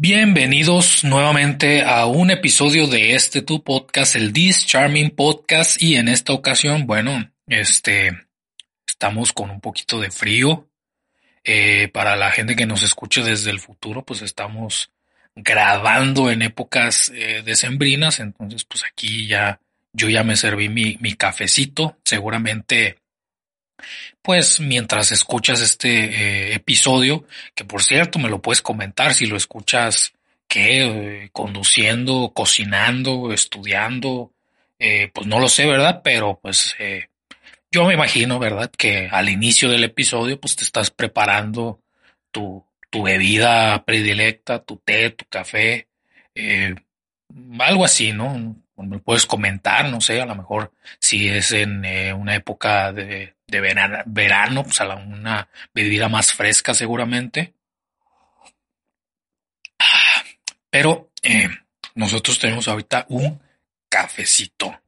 Bienvenidos nuevamente a un episodio de este tu podcast, el This Charming Podcast, y en esta ocasión, bueno, este, estamos con un poquito de frío. Eh, para la gente que nos escuche desde el futuro, pues estamos grabando en épocas eh, decembrinas, entonces pues aquí ya, yo ya me serví mi, mi cafecito, seguramente pues mientras escuchas este eh, episodio, que por cierto me lo puedes comentar si lo escuchas que eh, conduciendo, cocinando, estudiando, eh, pues no lo sé, ¿verdad? Pero pues yo me imagino, ¿verdad? Que al inicio del episodio pues te estás preparando tu, tu bebida predilecta, tu té, tu café, algo así, ¿no? me puedes comentar, no sé, a lo mejor si es en una época de, de verano, pues a una bebida más fresca seguramente. Pero eh, nosotros tenemos ahorita un cafecito.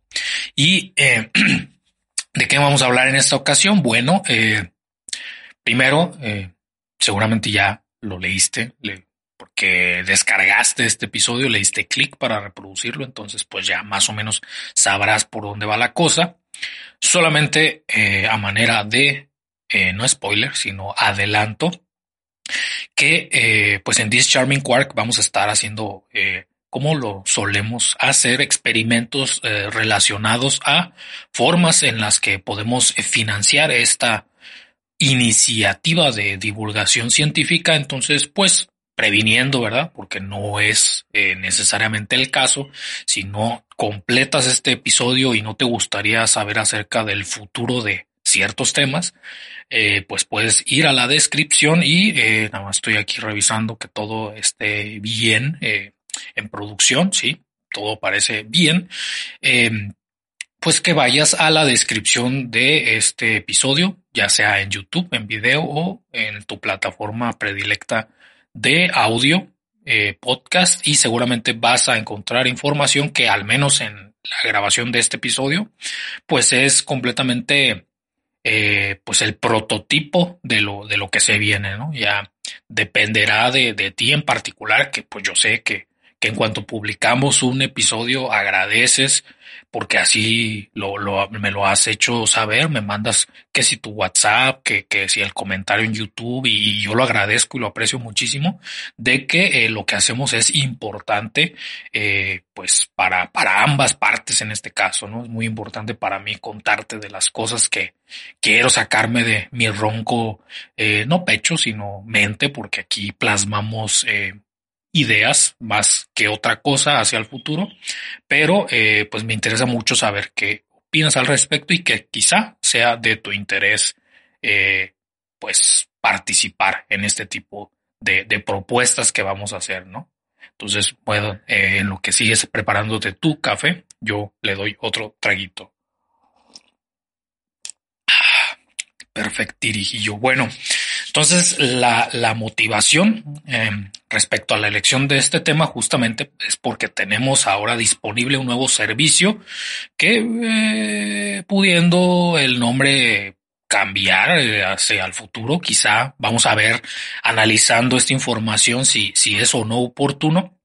¿Y eh, de qué vamos a hablar en esta ocasión? Bueno, eh, primero, seguramente ya lo leíste, porque descargaste este episodio, le diste clic para reproducirlo, entonces pues ya más o menos sabrás por dónde va la cosa. Solamente eh, a manera de, eh, no spoiler, sino adelanto, que eh, pues en This Charming Quark vamos a estar haciendo, como lo solemos hacer, experimentos relacionados a formas en las que podemos financiar esta iniciativa de divulgación científica. Entonces, pues previniendo, ¿verdad? Porque no es eh, necesariamente el caso. Si no completas este episodio y no te gustaría saber acerca del futuro de ciertos temas, eh, pues puedes ir a la descripción y eh, nada más estoy aquí revisando que todo esté bien en producción, sí, todo parece bien. Em, pues que vayas a la descripción de este episodio, ya sea en YouTube, en video o en tu plataforma predilecta de audio, eh, podcast y seguramente vas a encontrar información que al menos en la grabación de este episodio, pues es completamente eh, pues el prototipo de lo, de lo que se viene, ¿no? Ya dependerá de, de ti en particular, que pues yo sé que, que en cuanto publicamos un episodio agradeces porque así lo, lo, me lo has hecho saber, me mandas que si tu WhatsApp, que, que si el comentario en YouTube y, yo lo agradezco y lo aprecio muchísimo de que eh, lo que hacemos es importante eh, pues para, para ambas partes en este caso, ¿no? Es muy importante para mí contarte de las cosas que quiero sacarme de mi ronco, eh, no pecho, sino mente, porque aquí plasmamos eh, ideas más que otra cosa hacia el futuro, pero eh, pues me interesa mucho saber qué opinas al respecto y que quizá sea de tu interés eh, pues participar en este tipo de, de, propuestas que vamos a hacer, ¿no? Entonces, bueno, eh, en lo que sigues preparándote tu café, yo le doy otro traguito. Ah, perfectirijillo. Bueno, entonces, la, motivación eh, respecto a la elección de este tema justamente es porque tenemos ahora disponible un nuevo servicio que, eh, pudiendo el nombre cambiar eh, hacia el futuro, quizá vamos a ver analizando esta información si, si es o no oportuno,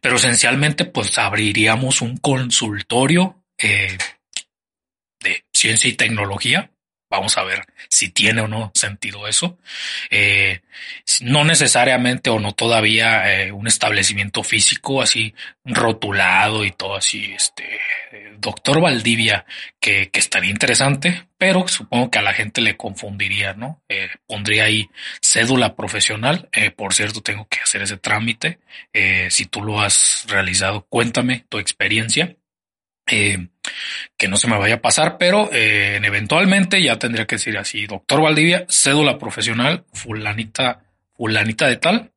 pero esencialmente pues abriríamos un consultorio eh, de ciencia y tecnología Vamos a ver si tiene o no sentido eso. Eh, no necesariamente o no todavía eh, un establecimiento físico así rotulado y todo así, este, doctor Valdivia, que, que, estaría interesante, pero supongo que a la gente le confundiría, ¿no? Eh, pondría ahí cédula profesional. por cierto, tengo que hacer ese trámite. si tú lo has realizado, cuéntame tu experiencia. Que no se me vaya a pasar, pero eh, eventualmente ya tendría que decir así, doctor Valdivia, cédula profesional, fulanita, fulanita de tal,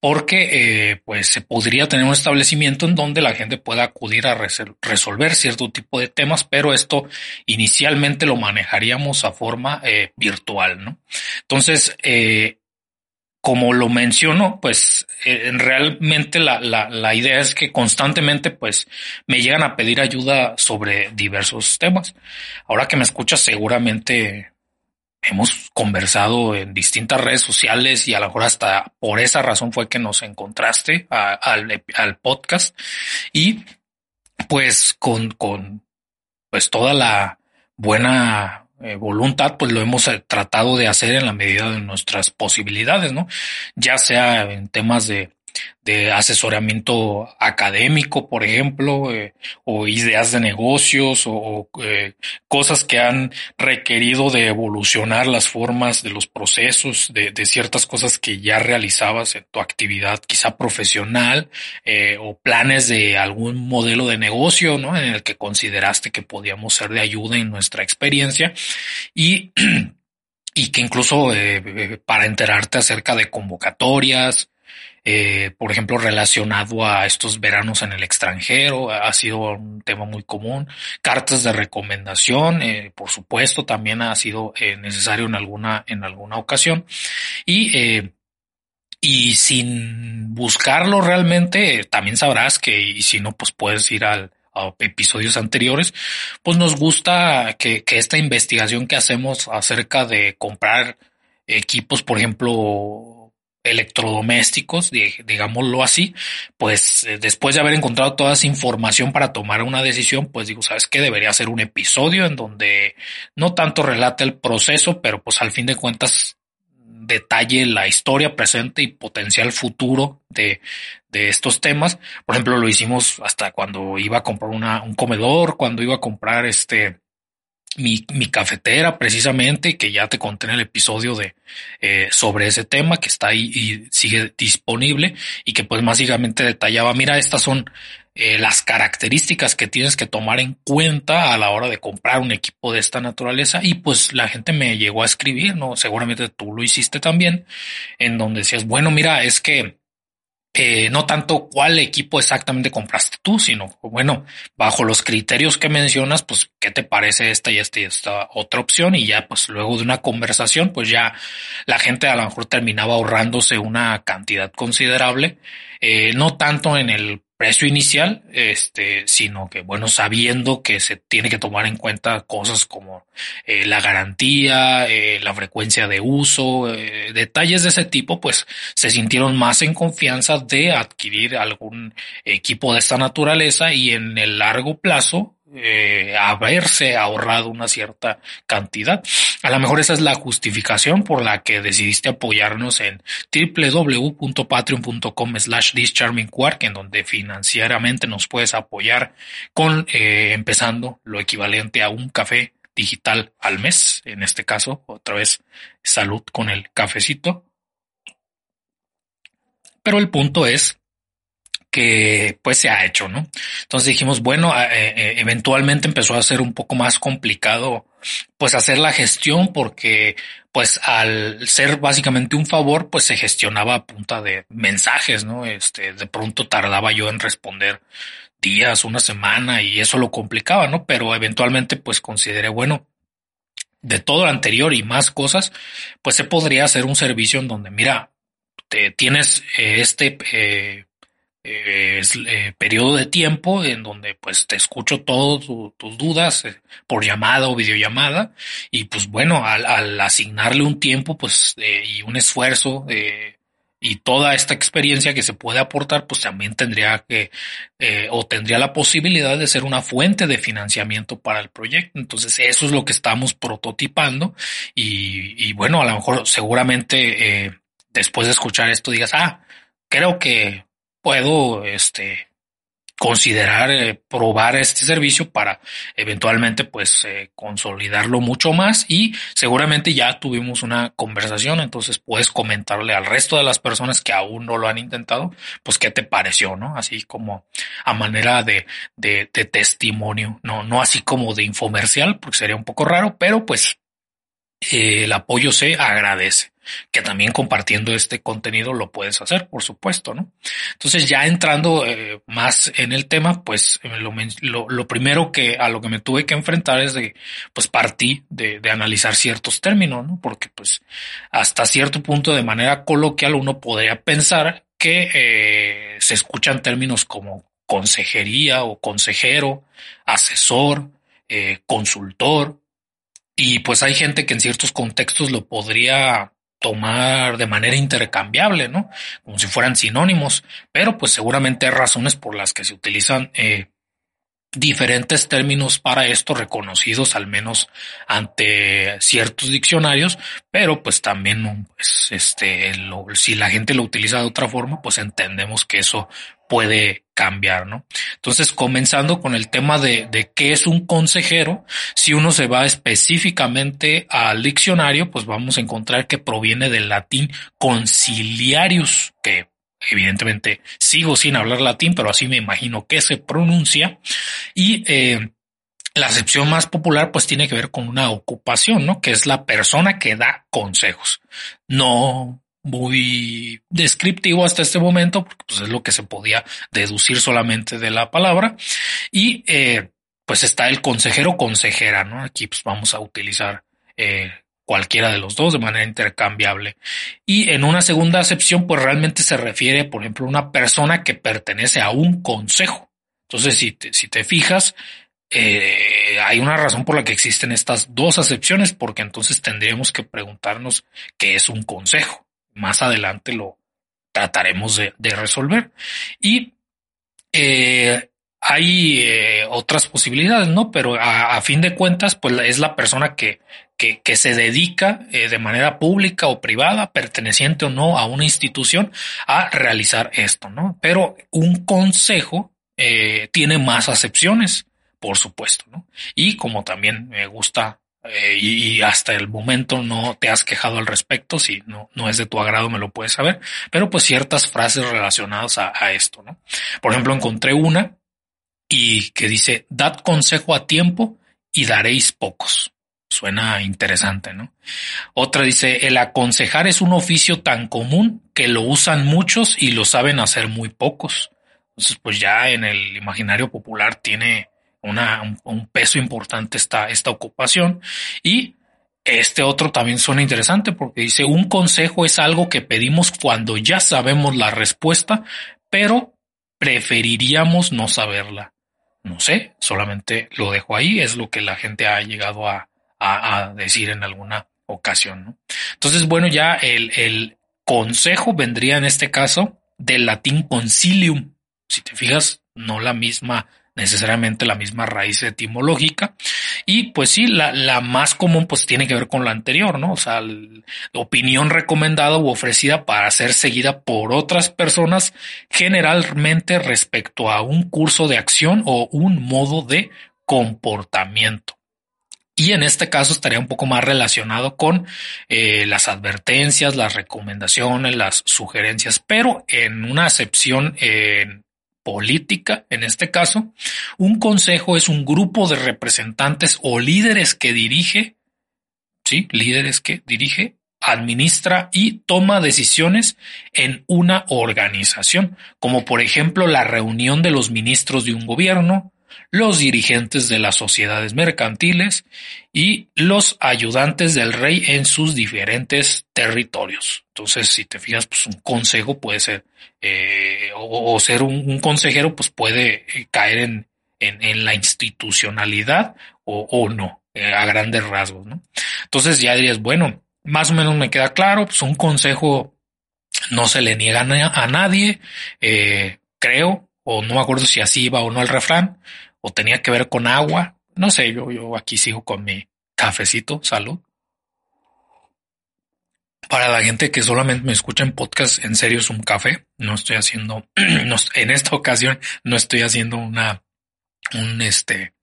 porque eh, pues se podría tener un establecimiento en donde la gente pueda acudir a resolver cierto tipo de temas, pero esto inicialmente lo manejaríamos a forma virtual, ¿no? Entonces, como lo menciono, pues eh, realmente la, la, la, idea es que constantemente pues me llegan a pedir ayuda sobre diversos temas. Ahora que me escuchas seguramente hemos conversado en distintas redes sociales y a lo mejor hasta por esa razón fue que nos encontraste al, al podcast y pues con, con pues toda la buena eh, voluntad, pues lo hemos eh, tratado de hacer en la medida de nuestras posibilidades, ¿no? Ya sea en temas de de asesoramiento académico, por ejemplo, eh, o ideas de negocios o, eh, cosas que han requerido de evolucionar las formas de los procesos, de, ciertas cosas que ya realizabas en tu actividad quizá profesional eh, o planes de algún modelo de negocio, ¿no? En el que consideraste que podíamos ser de ayuda en nuestra experiencia y y que incluso para enterarte acerca de convocatorias, eh, por ejemplo, relacionado a estos veranos en el extranjero, ha sido un tema muy común. Cartas de recomendación, eh, por supuesto, también ha sido eh, necesario en alguna, en alguna ocasión. Y, y sin buscarlo realmente, también sabrás que, y si no, pues puedes ir al, a episodios anteriores, pues nos gusta que, que esta investigación que hacemos acerca de comprar equipos, por ejemplo, electrodomésticos, digámoslo así, pues eh, después de haber encontrado toda esa información para tomar una decisión, pues digo, ¿sabes qué? Debería ser un episodio en donde no tanto relate el proceso, pero pues al fin de cuentas detalle la historia presente y potencial futuro de, de estos temas. Por ejemplo, lo hicimos hasta cuando iba a comprar una, un comedor, cuando iba a comprar este, mi, mi, cafetera precisamente, que ya te conté en el episodio de eh, sobre ese tema que está ahí y sigue disponible y que pues básicamente detallaba, mira, estas son eh, las características que tienes que tomar en cuenta a la hora de comprar un equipo de esta naturaleza y pues la gente me llegó a escribir, ¿no? Seguramente tú lo hiciste también, en donde decías, bueno, mira, es que eh, no tanto cuál equipo exactamente compraste tú, sino, bueno, bajo los criterios que mencionas, pues, ¿qué te parece esta y esta y esta otra opción? Y ya, pues, luego de una conversación, pues ya la gente a lo mejor terminaba ahorrándose una cantidad considerable, eh, no tanto en el precio inicial, este, sino que, bueno, sabiendo que se tiene que tomar en cuenta cosas como eh, la garantía, eh, la frecuencia de uso, eh, detalles de ese tipo, pues se sintieron más en confianza de adquirir algún equipo de esta naturaleza y en el largo plazo eh, haberse ahorrado una cierta cantidad. A lo mejor esa es la justificación por la que decidiste apoyarnos en www.patreon.com slash quark, en donde financieramente nos puedes apoyar con eh, empezando lo equivalente a un café digital al mes. En este caso, otra vez, salud con el cafecito. Pero el punto es que pues se ha hecho, ¿no? Entonces dijimos, bueno, eh, eh, eventualmente empezó a ser un poco más complicado pues hacer la gestión porque pues al ser básicamente un favor pues se gestionaba a punta de mensajes, ¿no? Este, de pronto tardaba yo en responder días, una semana y eso lo complicaba, ¿no? Pero eventualmente pues consideré, bueno, de todo lo anterior y más cosas, pues se podría hacer un servicio en donde, mira, te tienes eh, este eh, es, eh, periodo de tiempo en donde pues te escucho todas tus dudas eh, por llamada o videollamada y pues bueno, al, asignarle un tiempo pues y un esfuerzo y toda esta experiencia que se puede aportar pues también tendría que o tendría la posibilidad de ser una fuente de financiamiento para el proyecto. Entonces eso es lo que estamos prototipando y, y bueno, a lo mejor seguramente después de escuchar esto digas, ah, creo que puedo este, considerar eh, probar este servicio para eventualmente pues eh, consolidarlo mucho más y seguramente ya tuvimos una conversación entonces puedes comentarle al resto de las personas que aún no lo han intentado pues qué te pareció no así como a manera de, de, de testimonio no no así como de infomercial porque sería un poco raro pero pues eh, el apoyo se agradece que también compartiendo este contenido lo puedes hacer, por supuesto, ¿no? Entonces ya entrando eh, más en el tema, pues eh, lo, primero que a lo que me tuve que enfrentar es de, pues partí de, analizar ciertos términos, ¿no? Porque pues hasta cierto punto de manera coloquial uno podría pensar que eh, se escuchan términos como consejería o consejero, asesor, consultor, y pues hay gente que en ciertos contextos lo podría tomar de manera intercambiable, ¿no? Como si fueran sinónimos, pero pues seguramente hay razones por las que se utilizan eh, diferentes términos para esto reconocidos al menos ante ciertos diccionarios, pero pues también pues, este, si la gente lo utiliza de otra forma, pues entendemos que eso puede cambiar, ¿no? Entonces, comenzando con el tema de, de qué es un consejero, si uno se va específicamente al diccionario, pues vamos a encontrar que proviene del latín conciliarius, que evidentemente sigo sin hablar latín, pero así me imagino que se pronuncia. Y eh, la acepción más popular pues tiene que ver con una ocupación, ¿no? Que es la persona que da consejos. No muy descriptivo hasta este momento, porque pues, es lo que se podía deducir solamente de la palabra. Y eh, pues está el consejero consejera, ¿no? Aquí pues vamos a utilizar eh, cualquiera de los dos de manera intercambiable. Y en una segunda acepción, pues realmente se refiere, por ejemplo, a una persona que pertenece a un consejo. Entonces, si te, si te fijas, eh, hay una razón por la que existen estas dos acepciones, porque entonces tendríamos que preguntarnos qué es un consejo. Más adelante lo trataremos de, resolver. Y eh, hay eh, otras posibilidades, ¿no? Pero a, fin de cuentas, pues es la persona que, que, que se dedica eh, de manera pública o privada, perteneciente o no a una institución, a realizar esto, ¿no? Pero un consejo eh, tiene más acepciones, por supuesto, ¿no? Y como también me gusta y, hasta el momento no te has quejado al respecto, si no, no es de tu agrado me lo puedes saber, pero pues ciertas frases relacionadas a, a esto, ¿no? Por ejemplo, encontré una y que dice, dad consejo a tiempo y daréis pocos. Suena interesante, ¿no? Otra dice, el aconsejar es un oficio tan común que lo usan muchos y lo saben hacer muy pocos. Entonces, pues ya en el imaginario popular tiene un, peso importante esta, esta ocupación. Y este otro también suena interesante porque dice, un consejo es algo que pedimos cuando ya sabemos la respuesta, pero preferiríamos no saberla. No sé, solamente lo dejo ahí, es lo que la gente ha llegado a, decir en alguna ocasión. Entonces, bueno, ya el, el consejo vendría en este caso del latín concilium. Si te fijas, no la misma necesariamente la misma raíz etimológica. Y pues sí, la, la más común pues tiene que ver con la anterior, ¿no? O sea, la opinión recomendada u ofrecida para ser seguida por otras personas, generalmente respecto a un curso de acción o un modo de comportamiento. Y en este caso estaría un poco más relacionado con eh, las advertencias, las recomendaciones, las sugerencias, pero en una acepción en política, en este caso, un consejo es un grupo de representantes o líderes que dirige, sí, líderes que dirige, administra y toma decisiones en una organización, como por ejemplo la reunión de los ministros de un gobierno, los dirigentes de las sociedades mercantiles y los ayudantes del rey en sus diferentes territorios. Entonces, si te fijas, pues un consejo puede ser, eh, o, ser un, consejero, pues puede eh, caer en, en, la institucionalidad o, no, eh, a grandes rasgos, ¿no? Entonces ya dirías, bueno, más o menos me queda claro, pues un consejo no se le niega a nadie, creo, o no me acuerdo si así iba o no el refrán, o tenía que ver con agua. No sé, yo, yo aquí sigo con mi cafecito, salud. Para la gente que solamente me escucha en podcast, en serio es un café. No estoy haciendo, en esta ocasión no estoy haciendo una, un este,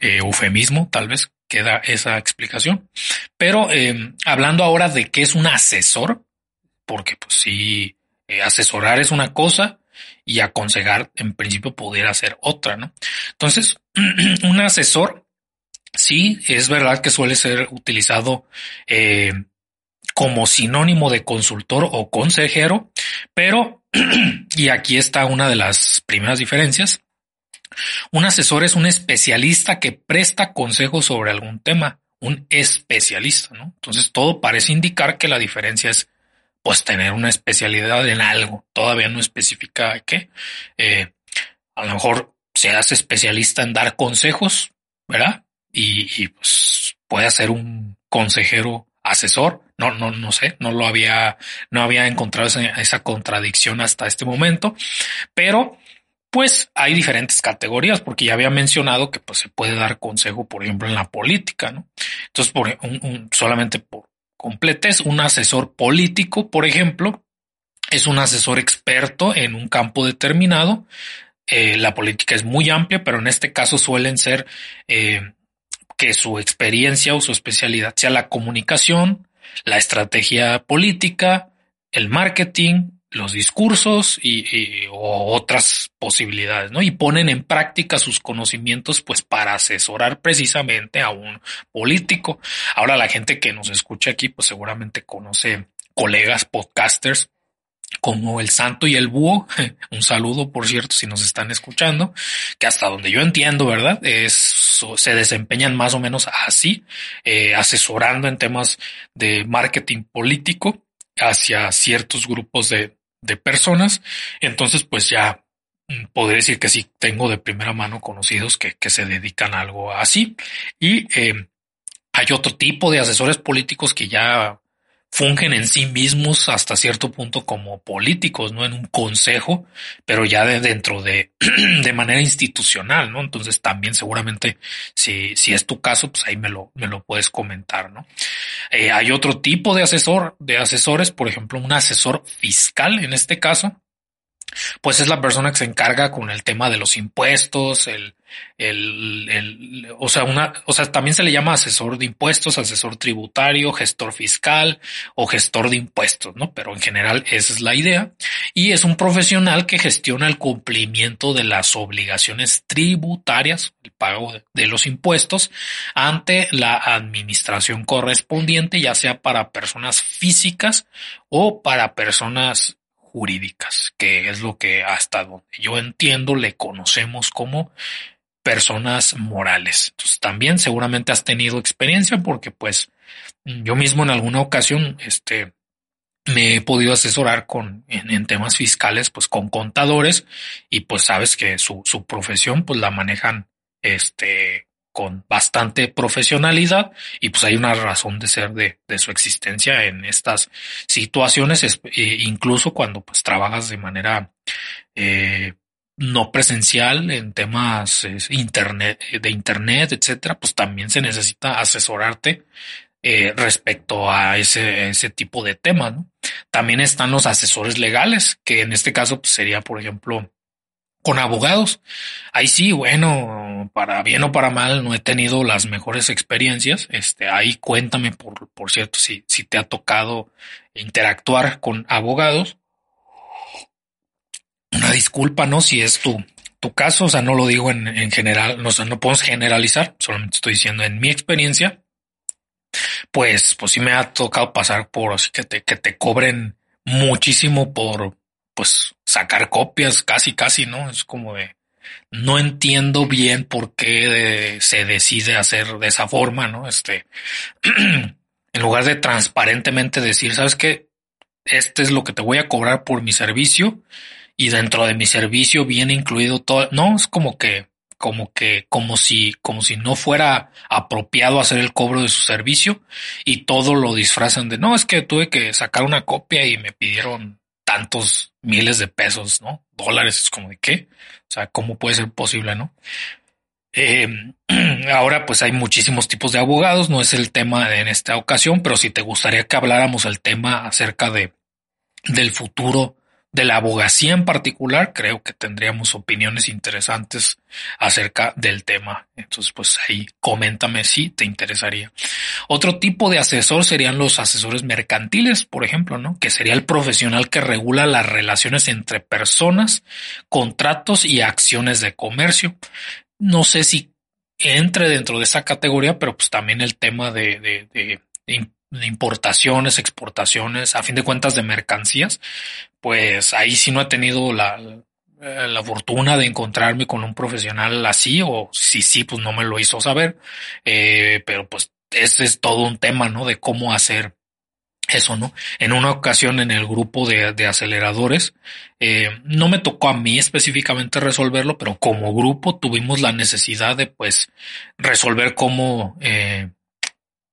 eh, eufemismo, tal vez queda esa explicación. Pero em, hablando ahora de qué es un asesor, porque pues sí, eh, asesorar es una cosa, y aconsejar en principio pudiera ser otra, ¿no? Entonces, un asesor, sí, es verdad que suele ser utilizado eh, como sinónimo de consultor o consejero, pero, y aquí está una de las primeras diferencias, un asesor es un especialista que presta consejos sobre algún tema, un especialista, ¿no? Entonces todo parece indicar que la diferencia es pues tener una especialidad en algo. Todavía no especifica qué. Eh, a lo mejor seas especialista en dar consejos, ¿verdad? Y, pues puede ser un consejero asesor. No, no, no sé, no lo había, no había encontrado esa, esa contradicción hasta este momento, pero pues hay diferentes categorías, porque ya había mencionado que pues se puede dar consejo, por ejemplo, en la política, ¿no? Entonces, por un, solamente por completes, un asesor político, por ejemplo, es un asesor experto en un campo determinado. Eh, la política es muy amplia, pero en este caso suelen ser eh, que su experiencia o su especialidad sea la comunicación, la estrategia política, el marketing, los discursos y, otras posibilidades, ¿no? Y ponen en práctica sus conocimientos, pues, para asesorar precisamente a un político. Ahora la gente que nos escucha aquí, pues, seguramente conoce colegas podcasters como el Santo y el Búho. Un saludo, por cierto, si nos están escuchando, que hasta donde yo entiendo, ¿verdad? Es, se desempeñan más o menos así, eh, asesorando en temas de marketing político hacia ciertos grupos de, de personas. Entonces, pues ya mm, podría decir que sí tengo de primera mano conocidos que, que se dedican a algo así. Y eh, hay otro tipo de asesores políticos que ya fungen en sí mismos hasta cierto punto como políticos, ¿no? En un consejo, pero ya de dentro de, de manera institucional, ¿no? Entonces también seguramente si, si es tu caso, pues ahí me lo, me lo puedes comentar, ¿no? Eh, hay otro tipo de asesor, de asesores, por ejemplo, un asesor fiscal en este caso, pues es la persona que se encarga con el tema de los impuestos, el, el, el, o sea, una, o sea, también se le llama asesor de impuestos, asesor tributario, gestor fiscal o gestor de impuestos, ¿no? Pero en general esa es la idea. Y es un profesional que gestiona el cumplimiento de las obligaciones tributarias, el pago de los impuestos ante la administración correspondiente, ya sea para personas físicas o para personas jurídicas, que es lo que hasta donde yo entiendo le conocemos como personas morales. Entonces también seguramente has tenido experiencia porque pues yo mismo en alguna ocasión este me he podido asesorar con en, temas fiscales pues con contadores y pues sabes que su, su profesión pues la manejan este con bastante profesionalidad y pues hay una razón de ser de, de su existencia en estas situaciones, e incluso cuando pues trabajas de manera eh, no presencial en temas internet, de internet, etcétera, pues también se necesita asesorarte eh, respecto a ese, ese tipo de temas. ¿no? También están los asesores legales, que en este caso pues, sería, por ejemplo, con abogados. Ahí sí, bueno, para bien o para mal, no he tenido las mejores experiencias. Este, ahí cuéntame, por, por cierto, si, si te ha tocado interactuar con abogados. Una disculpa, ¿no? Si es tu, tu caso, o sea, no lo digo en, en general, no, o no podemos generalizar, solamente estoy diciendo en mi experiencia. Pues, pues sí me ha tocado pasar por así que te, que te cobren muchísimo por, pues sacar copias casi, casi, ¿no? Es como de, no entiendo bien por qué se decide hacer de esa forma, ¿no? Este, en lugar de transparentemente decir, ¿sabes qué? Este es lo que te voy a cobrar por mi servicio y dentro de mi servicio viene incluido todo. No, es como que, como que, como si, como si no fuera apropiado hacer el cobro de su servicio y todo lo disfrazan de, no, es que tuve que sacar una copia y me pidieron tantos miles de pesos, ¿no? Dólares, es como de qué. O sea, ¿cómo puede ser posible, no? Eh, ahora, pues hay muchísimos tipos de abogados, no es el tema en esta ocasión, pero si te gustaría que habláramos el tema acerca de del futuro de la abogacía en particular, creo que tendríamos opiniones interesantes acerca del tema. Entonces, pues ahí coméntame si te interesaría. Otro tipo de asesor serían los asesores mercantiles, por ejemplo, ¿no? Que sería el profesional que regula las relaciones entre personas, contratos y acciones de comercio. No sé si entre dentro de esa categoría, pero pues también el tema de, de, de, de importaciones, exportaciones, a fin de cuentas de mercancías, pues ahí sí no he tenido la, la fortuna de encontrarme con un profesional así, o si sí, pues no me lo hizo saber, eh, pero pues ese es todo un tema, ¿no? De cómo hacer eso, ¿no? En una ocasión en el grupo de, de aceleradores, eh, no me tocó a mí específicamente resolverlo, pero como grupo tuvimos la necesidad de, pues, resolver cómo, eh,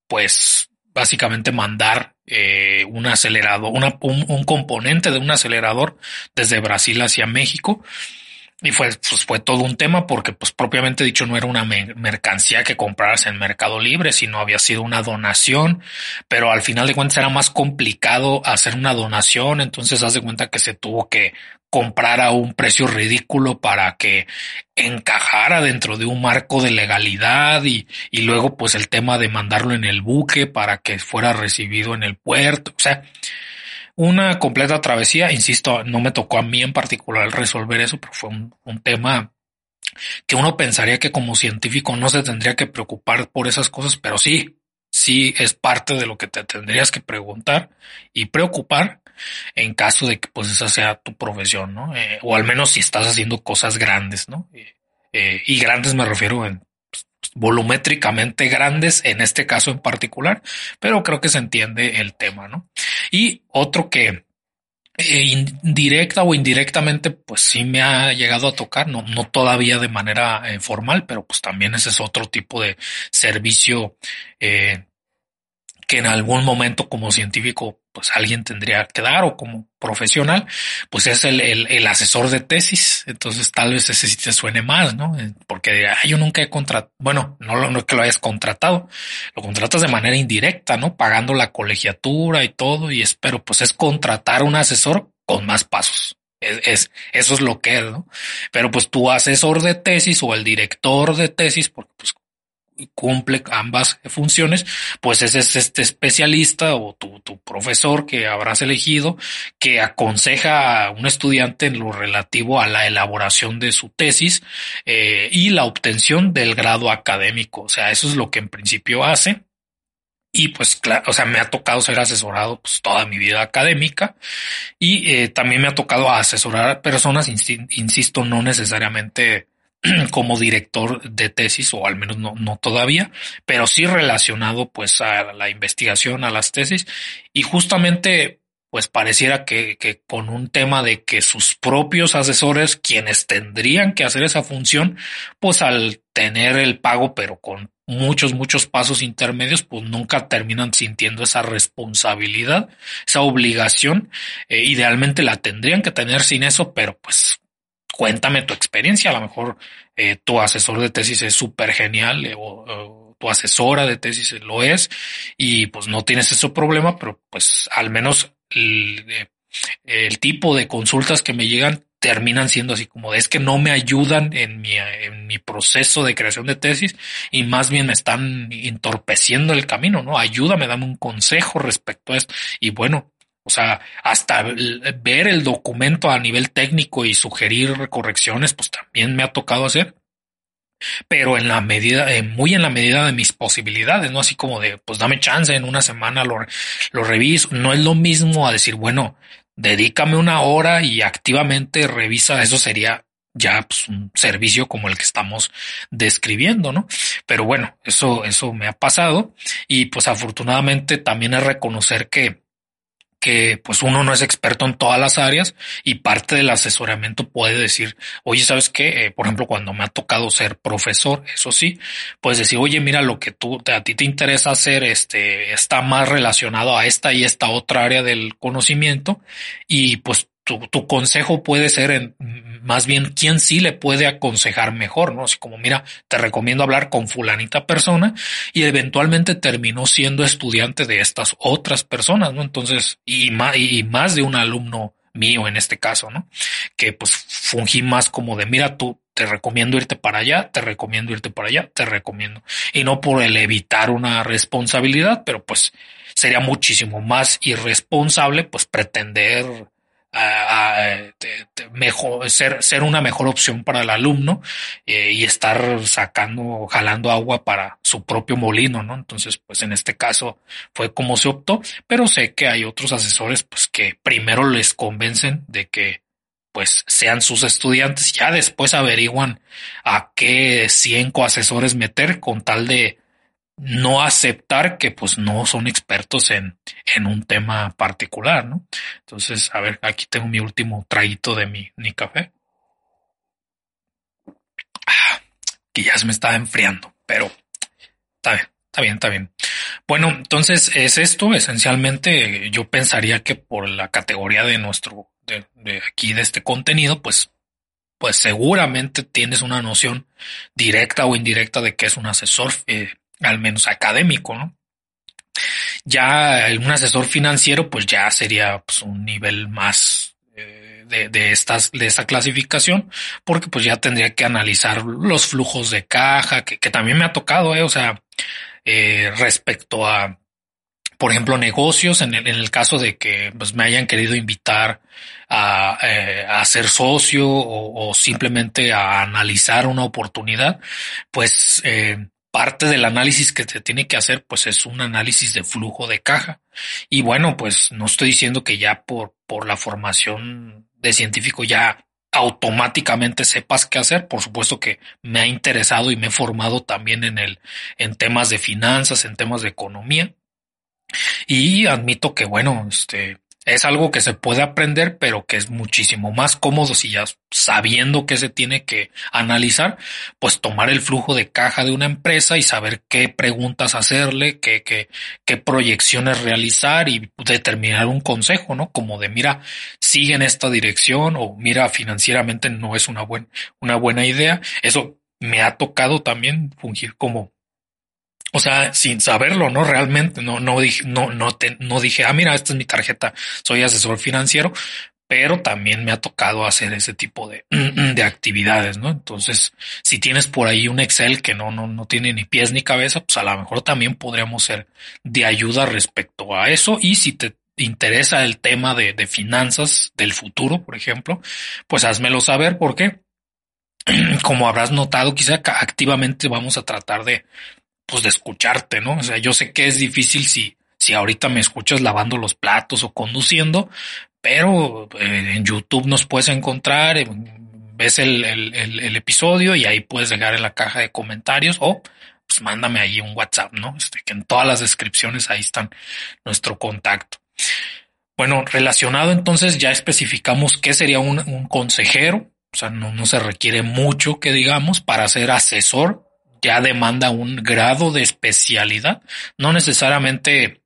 pues básicamente mandar eh, un acelerador, un, componente de un acelerador desde Brasil hacia México. Y fue, pues fue todo un tema porque, pues propiamente dicho, no era una mercancía que compraras en Mercado Libre, sino había sido una donación, pero al final de cuentas era más complicado hacer una donación, entonces haz de cuenta que se tuvo que comprar a un precio ridículo para que encajara dentro de un marco de legalidad y, y luego pues el tema de mandarlo en el buque para que fuera recibido en el puerto, o sea, una completa travesía, insisto, no me tocó a mí en particular resolver eso, pero fue un, un tema que uno pensaría que como científico no se tendría que preocupar por esas cosas, pero sí, sí es parte de lo que te tendrías que preguntar y preocupar en caso de que pues esa sea tu profesión, ¿no? Eh, o al menos si estás haciendo cosas grandes, ¿no? Eh, eh, y grandes me refiero en pues, volumétricamente grandes en este caso en particular, pero creo que se entiende el tema, ¿no? Y otro que indirecta o indirectamente, pues sí me ha llegado a tocar, no, no todavía de manera formal, pero pues también ese es otro tipo de servicio eh, que en algún momento como científico pues alguien tendría que dar o como profesional, pues es el, el, asesor de tesis. Entonces tal vez ese sí te suene más, ¿no? Porque yo nunca he contratado, bueno, no, no es que lo hayas contratado, lo contratas de manera indirecta, ¿no? Pagando la colegiatura y todo y espero, pues es contratar un asesor con más pasos. Es, eso es lo que es, ¿no? Pero pues tu asesor de tesis o el director de tesis, porque pues cumple ambas funciones, pues ese es este especialista o tu, tu, profesor que habrás elegido que aconseja a un estudiante en lo relativo a la elaboración de su tesis eh, y la obtención del grado académico. O sea, eso es lo que en principio hace. Y pues claro, o sea, me ha tocado ser asesorado pues toda mi vida académica y eh, también me ha tocado asesorar a personas, insisto, no necesariamente como director de tesis, o al menos no, no todavía, pero sí relacionado pues a la investigación, a las tesis, y justamente pues pareciera que, que con un tema de que sus propios asesores, quienes tendrían que hacer esa función, pues al tener el pago, pero con muchos, muchos pasos intermedios, pues nunca terminan sintiendo esa responsabilidad, esa obligación. Eh, idealmente la tendrían que tener sin eso, pero pues cuéntame tu experiencia. A lo mejor eh, tu asesor de tesis es súper genial eh, o, tu asesora de tesis lo es y pues no tienes ese problema, pero pues al menos el, eh, el, tipo de consultas que me llegan terminan siendo así como es que no me ayudan en mi, en mi proceso de creación de tesis y más bien me están entorpeciendo el camino, ¿no? Ayúdame, dame un consejo respecto a esto. Y bueno, o sea, hasta ver el documento a nivel técnico y sugerir correcciones, pues también me ha tocado hacer. Pero en la medida, eh, muy en la medida de mis posibilidades, no así como de, pues dame chance, en una semana lo, reviso. No es lo mismo a decir, bueno, dedícame una hora y activamente revisa. Eso sería ya pues, un servicio como el que estamos describiendo, ¿no? Pero bueno, eso, eso me ha pasado y pues afortunadamente también es reconocer que que pues uno no es experto en todas las áreas y parte del asesoramiento puede decir, oye, ¿sabes qué? Eh, por ejemplo, cuando me ha tocado ser profesor, eso sí, puedes decir, oye, mira, lo que tú, a ti te interesa hacer, este, está más relacionado a esta y esta otra área del conocimiento y pues tu, consejo puede ser en, más bien quién sí le puede aconsejar mejor, ¿no? Así como, mira, te recomiendo hablar con fulanita persona y eventualmente terminó siendo estudiante de estas otras personas, ¿no? Entonces, y más, y más de un alumno mío en este caso, ¿no? Que pues fungí más como de, mira, tú te recomiendo irte para allá, te recomiendo irte para allá, te recomiendo. Y no por el evitar una responsabilidad, pero pues sería muchísimo más irresponsable pues pretender a, mejor, ser, ser una mejor opción para el alumno eh, y estar sacando, jalando agua para su propio molino, ¿no? Entonces, pues en este caso fue como se optó, pero sé que hay otros asesores, pues que primero les convencen de que pues sean sus estudiantes, ya después averiguan a qué cinco asesores meter con tal de no aceptar que pues no son expertos en, en un tema particular, ¿no? Entonces, a ver, aquí tengo mi último traguito de mi, mi café. Ah, que ya se me está enfriando, pero está bien, Está bien, está bien. Bueno, entonces es esto. Esencialmente, yo pensaría que por la categoría de nuestro, de, de aquí de este contenido, pues, pues seguramente tienes una noción directa o indirecta de que es un asesor, eh, al menos académico, ¿no? Ya un asesor financiero, pues ya sería pues, un nivel más eh, de, de, estas, de esta clasificación, porque pues ya tendría que analizar los flujos de caja, que, que también me ha tocado, eh, o sea, eh, respecto a, por ejemplo, negocios, en el, en el caso de que pues, me hayan querido invitar a, eh, a ser socio o, o, simplemente a analizar una oportunidad, pues eh, parte del análisis que se tiene que hacer, pues es un análisis de flujo de caja. Y bueno, pues no estoy diciendo que ya por, por la formación de científico ya automáticamente sepas qué hacer. Por supuesto que me ha interesado y me he formado también en el, en temas de finanzas, en temas de economía. Y admito que, bueno, este, es algo que se puede aprender, pero que es muchísimo más cómodo si ya sabiendo que se tiene que analizar, pues tomar el flujo de caja de una empresa y saber qué preguntas hacerle, qué, qué, qué proyecciones realizar y determinar un consejo, ¿no? Como de mira, sigue en esta dirección o mira, financieramente no es una, buena una buena idea. Eso me ha tocado también fungir como o sea, sin saberlo, ¿no? Realmente no, no dije, no, no te, no dije, ah, mira, esta es mi tarjeta, soy asesor financiero, pero también me ha tocado hacer ese tipo de, de actividades, ¿no? Entonces, si tienes por ahí un Excel que no, no, no tiene ni pies ni cabeza, pues a lo mejor también podríamos ser de ayuda respecto a eso. Y si te interesa el tema de, de finanzas del futuro, por ejemplo, pues házmelo saber porque, como habrás notado, quizá activamente vamos a tratar de, pues de escucharte, ¿no? O sea, yo sé que es difícil si, si ahorita me escuchas lavando los platos o conduciendo, pero eh, en YouTube nos puedes encontrar, eh, ves el, el, el, episodio y ahí puedes dejar en la caja de comentarios o pues mándame ahí un WhatsApp, ¿no? Este, que en todas las descripciones ahí están nuestro contacto. Bueno, relacionado entonces ya especificamos qué sería un, un consejero, o sea, no, no se requiere mucho que digamos para ser asesor ya demanda un grado de especialidad, no necesariamente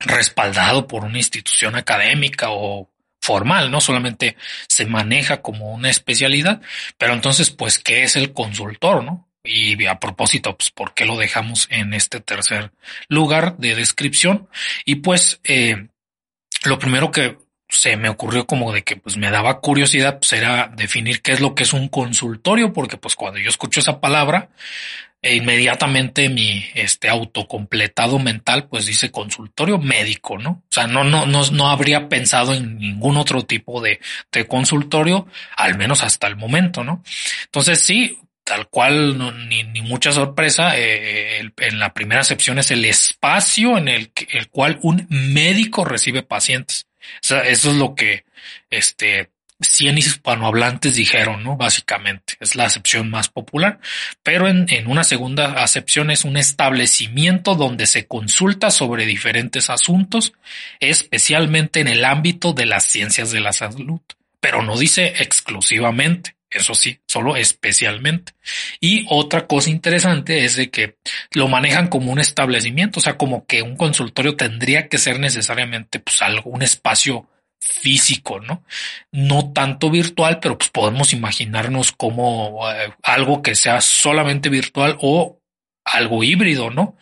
respaldado por una institución académica o formal, no solamente se maneja como una especialidad, pero entonces, pues, ¿qué es el consultor, no? Y a propósito, pues, ¿por qué lo dejamos en este tercer lugar de descripción? Y pues, eh, lo primero que se me ocurrió como de que pues me daba curiosidad pues era definir qué es lo que es un consultorio porque pues cuando yo escucho esa palabra e inmediatamente mi este autocompletado mental pues dice consultorio médico, ¿no? O sea, no, no, no, no habría pensado en ningún otro tipo de, de consultorio, al menos hasta el momento, ¿no? Entonces sí, tal cual, ni, ni, mucha sorpresa, eh, el, en la primera acepción es el espacio en el, el cual un médico recibe pacientes. Eso es lo que este 100 hispanohablantes dijeron, ¿no? Básicamente, es la acepción más popular, pero en, en, una segunda acepción es un establecimiento donde se consulta sobre diferentes asuntos, especialmente en el ámbito de las ciencias de la salud, pero no dice exclusivamente. Eso sí, solo especialmente. Y otra cosa interesante es de que lo manejan como un establecimiento, o sea, como que un consultorio tendría que ser necesariamente pues algo, un espacio físico, ¿no? No tanto virtual, pero pues podemos imaginarnos como eh, algo que sea solamente virtual o algo híbrido, ¿no?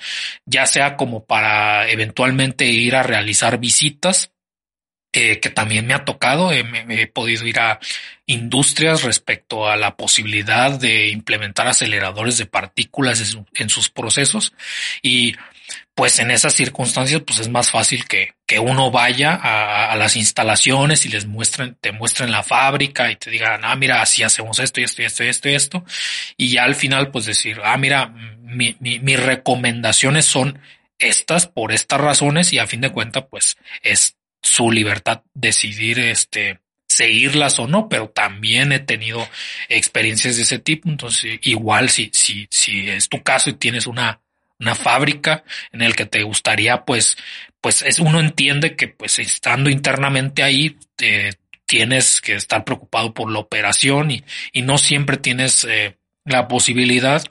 Ya sea como para eventualmente ir a realizar visitas eh, que también me ha tocado. Eh, me, he podido ir a industrias respecto a la posibilidad de implementar aceleradores de partículas en, su, en, sus procesos y pues en esas circunstancias pues es más fácil que, que uno vaya a, a, las instalaciones y les muestren, te muestren la fábrica y te digan, ah, mira, así hacemos esto y esto y esto y esto y esto. Y ya al final pues decir, ah, mira, mi, mi, mis recomendaciones son estas por estas razones y a fin de cuentas pues es su libertad decidir este seguirlas o no, pero también he tenido experiencias de ese tipo. Entonces, igual si, si, si es tu caso y tienes una, una fábrica en el que te gustaría, pues, pues es, uno entiende que pues estando internamente ahí, tienes que estar preocupado por la operación y, y no siempre tienes eh, la posibilidad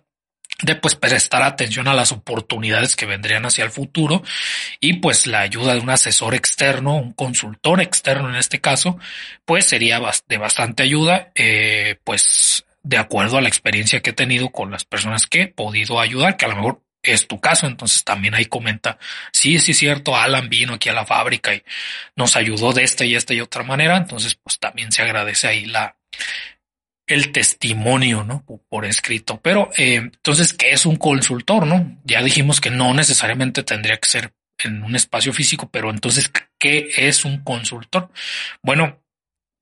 de pues prestar atención a las oportunidades que vendrían hacia el futuro y pues la ayuda de un asesor externo, un consultor externo en este caso, pues sería de bastante ayuda, eh, pues de acuerdo a la experiencia que he tenido con las personas que he podido ayudar, que a lo mejor es tu caso, entonces también ahí comenta, sí, sí es cierto, Alan vino aquí a la fábrica y nos ayudó de esta y esta y otra manera, entonces pues también se agradece ahí la el testimonio, ¿no? Por escrito. Pero eh, entonces, ¿qué es un consultor, no? Ya dijimos que no necesariamente tendría que ser en un espacio físico, pero entonces, ¿qué es un consultor? Bueno,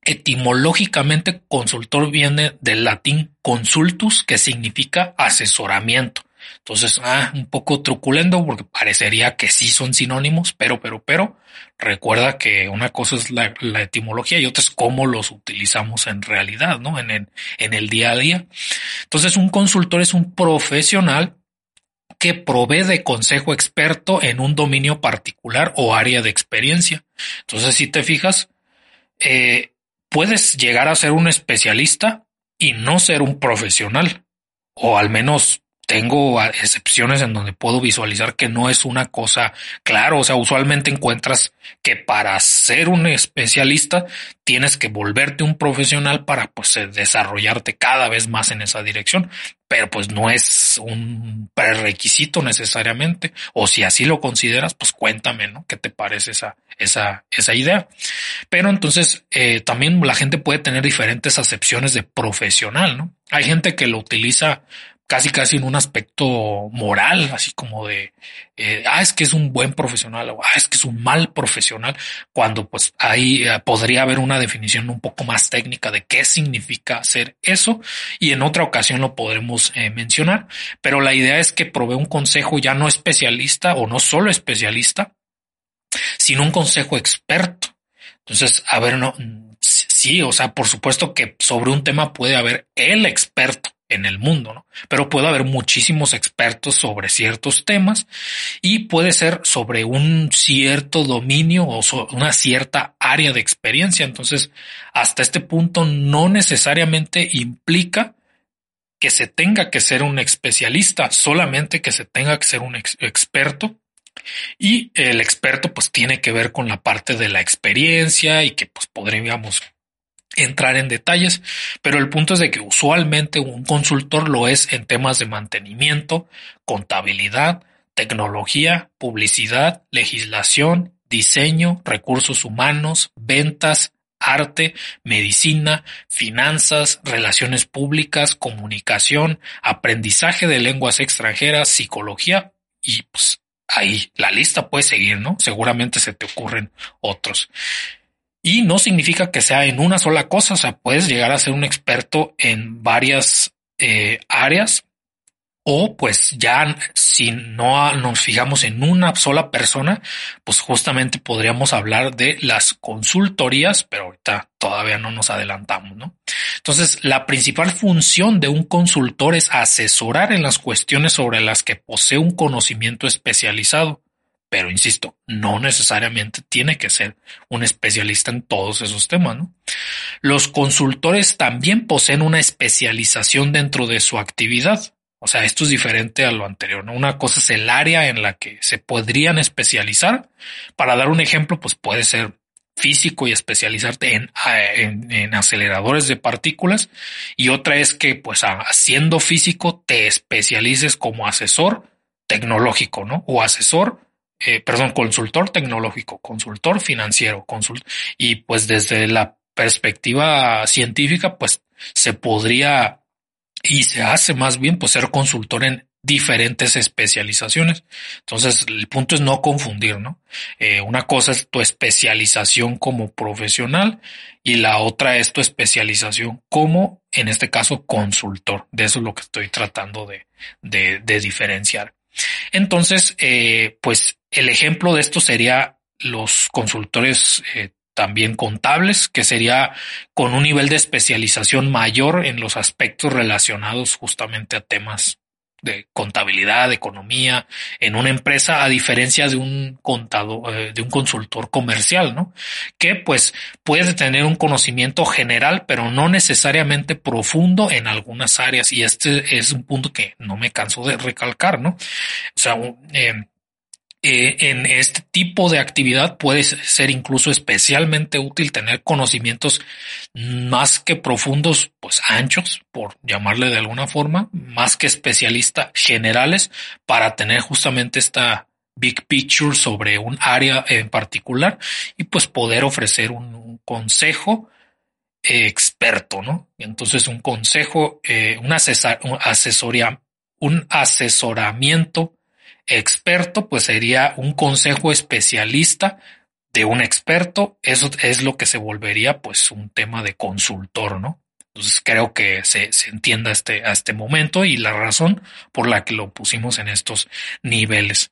etimológicamente consultor viene del latín consultus, que significa asesoramiento. Entonces, ah, un poco truculento porque parecería que sí son sinónimos, pero, pero, pero, recuerda que una cosa es la, etimología y otra es cómo los utilizamos en realidad, ¿no? En el, en el día a día. Entonces, un consultor es un profesional que provee de consejo experto en un dominio particular o área de experiencia. Entonces, si te fijas, eh, puedes llegar a ser un especialista y no ser un profesional, o al menos tengo excepciones en donde puedo visualizar que no es una cosa claro. O sea, usualmente encuentras que para ser un especialista tienes que volverte un profesional para pues eh, desarrollarte cada vez más en esa dirección. Pero pues no es un prerequisito necesariamente. O si así lo consideras, pues cuéntame, ¿no? ¿Qué te parece esa, esa, esa idea? Pero entonces eh, también la gente puede tener diferentes acepciones de profesional, ¿no? Hay gente que lo utiliza casi casi en un aspecto moral, así como de, eh, ah, es que es un buen profesional o ah, es que es un mal profesional, cuando pues ahí eh, podría haber una definición un poco más técnica de qué significa ser eso y en otra ocasión lo podremos eh, mencionar, pero la idea es que provee un consejo ya no especialista o no solo especialista, sino un consejo experto. Entonces, a ver, no, sí, o sea, por supuesto que sobre un tema puede haber el experto, en el mundo, ¿no? Pero puede haber muchísimos expertos sobre ciertos temas y puede ser sobre un cierto dominio o una cierta área de experiencia. Entonces, hasta este punto no necesariamente implica que se tenga que ser un especialista, solamente que se tenga que ser un experto. Y el experto pues tiene que ver con la parte de la experiencia y que pues podríamos entrar en detalles, pero el punto es de que usualmente un consultor lo es en temas de mantenimiento, contabilidad, tecnología, publicidad, legislación, diseño, recursos humanos, ventas, arte, medicina, finanzas, relaciones públicas, comunicación, aprendizaje de lenguas extranjeras, psicología y pues ahí la lista puede seguir, ¿no? Seguramente se te ocurren otros. Y no significa que sea en una sola cosa, o sea, puedes llegar a ser un experto en varias eh, áreas o pues ya si no nos fijamos en una sola persona, pues justamente podríamos hablar de las consultorías, pero ahorita todavía no nos adelantamos, ¿no? Entonces, la principal función de un consultor es asesorar en las cuestiones sobre las que posee un conocimiento especializado pero insisto, no necesariamente tiene que ser un especialista en todos esos temas. ¿no? Los consultores también poseen una especialización dentro de su actividad. O sea, esto es diferente a lo anterior. ¿no? Una cosa es el área en la que se podrían especializar. Para dar un ejemplo, pues puede ser físico y especializarte en, en, aceleradores de partículas y otra es que pues haciendo físico te especialices como asesor tecnológico, ¿no? O asesor eh, perdón, consultor tecnológico, consultor financiero, consult y pues desde la perspectiva científica, pues se podría y se hace más bien pues ser consultor en diferentes especializaciones. Entonces, el punto es no confundir, ¿no? Eh, una cosa es tu especialización como profesional y la otra es tu especialización como, en este caso, consultor. De eso es lo que estoy tratando de, de, de diferenciar. Entonces, eh, pues el ejemplo de esto sería los consultores eh, también contables, que sería con un nivel de especialización mayor en los aspectos relacionados justamente a temas de contabilidad, de economía en una empresa, a diferencia de un contador, eh, de un consultor comercial, ¿no? Que pues puede tener un conocimiento general, pero no necesariamente profundo en algunas áreas. Y este es un punto que no me canso de recalcar, ¿no? O sea, eh, eh, en este tipo de actividad puede ser incluso especialmente útil tener conocimientos más que profundos, pues anchos, por llamarle de alguna forma, más que especialistas generales para tener justamente esta big picture sobre un área en particular y pues poder ofrecer un, consejo experto, ¿no? Entonces un consejo, eh, un, un asesoría, un asesoramiento experto, pues sería un consejo especialista de un experto. Eso es lo que se volvería pues un tema de consultor, ¿no? Entonces creo que se, se entienda este, a este momento y la razón por la que lo pusimos en estos niveles.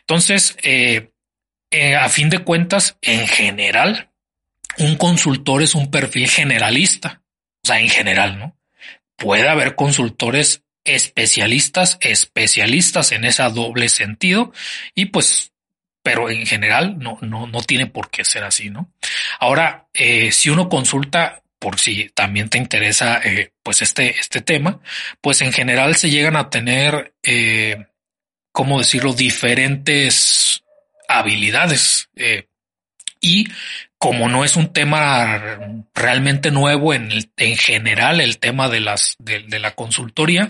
Entonces, eh, eh, a fin de cuentas, en general, un consultor es un perfil generalista. O sea, en general, ¿no? Puede haber consultores especialistas, especialistas en ese doble sentido y pues, pero en general no, no, no tiene por qué ser así, ¿no? Ahora, eh, si uno consulta por si también te interesa eh, pues este, este tema, pues en general se llegan a tener, eh, ¿cómo decirlo?, diferentes habilidades. Eh, y como no es un tema realmente nuevo en, en general, el tema de las de, la consultoría,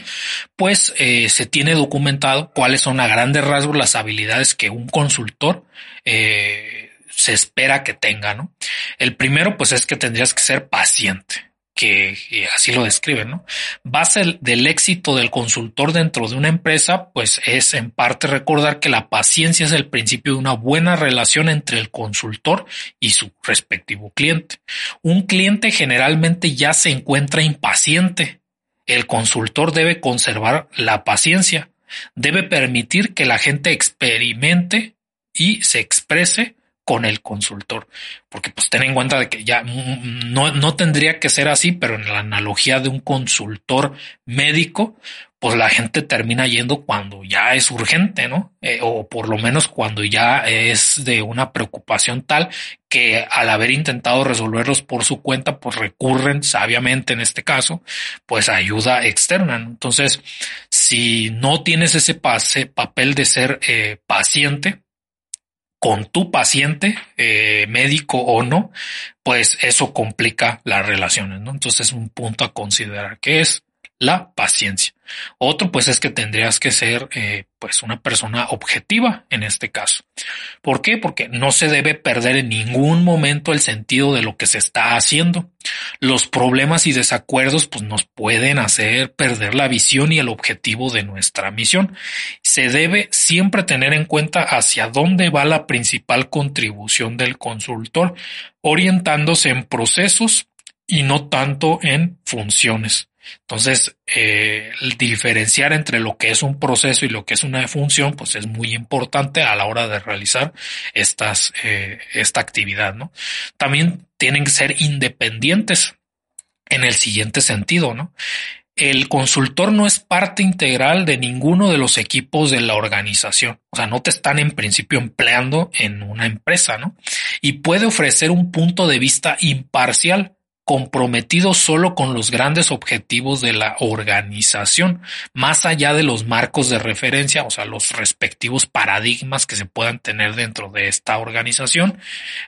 pues eh, se tiene documentado cuáles son a grandes rasgos las habilidades que un consultor eh, se espera que tenga, ¿no? El primero, pues es que tendrías que ser paciente que, así lo describen, ¿no? Base del éxito del consultor dentro de una empresa, pues es en parte recordar que la paciencia es el principio de una buena relación entre el consultor y su respectivo cliente. Un cliente generalmente ya se encuentra impaciente. El consultor debe conservar la paciencia, debe permitir que la gente experimente y se exprese con el consultor. Porque pues ten en cuenta de que ya no, no tendría que ser así, pero en la analogía de un consultor médico, pues la gente termina yendo cuando ya es urgente, ¿no? Eh, o por lo menos cuando ya es de una preocupación tal que al haber intentado resolverlos por su cuenta, pues recurren sabiamente en este caso, pues ayuda externa. Entonces, si no tienes ese pase, papel de ser eh, paciente, con tu paciente, eh, médico o no, pues eso complica las relaciones, ¿no? Entonces es un punto a considerar que es la paciencia. Otro, pues es que tendrías que ser, eh, pues, una persona objetiva en este caso. ¿Por qué? Porque no se debe perder en ningún momento el sentido de lo que se está haciendo. Los problemas y desacuerdos, pues, nos pueden hacer perder la visión y el objetivo de nuestra misión. Se debe siempre tener en cuenta hacia dónde va la principal contribución del consultor, orientándose en procesos y no tanto en funciones. Entonces, eh, el diferenciar entre lo que es un proceso y lo que es una función, pues es muy importante a la hora de realizar estas, eh, esta actividad, ¿no? También tienen que ser independientes en el siguiente sentido, ¿no? El consultor no es parte integral de ninguno de los equipos de la organización. O sea, no te están en principio empleando en una empresa, ¿no? Y puede ofrecer un punto de vista imparcial comprometido solo con los grandes objetivos de la organización, más allá de los marcos de referencia, o sea, los respectivos paradigmas que se puedan tener dentro de esta organización,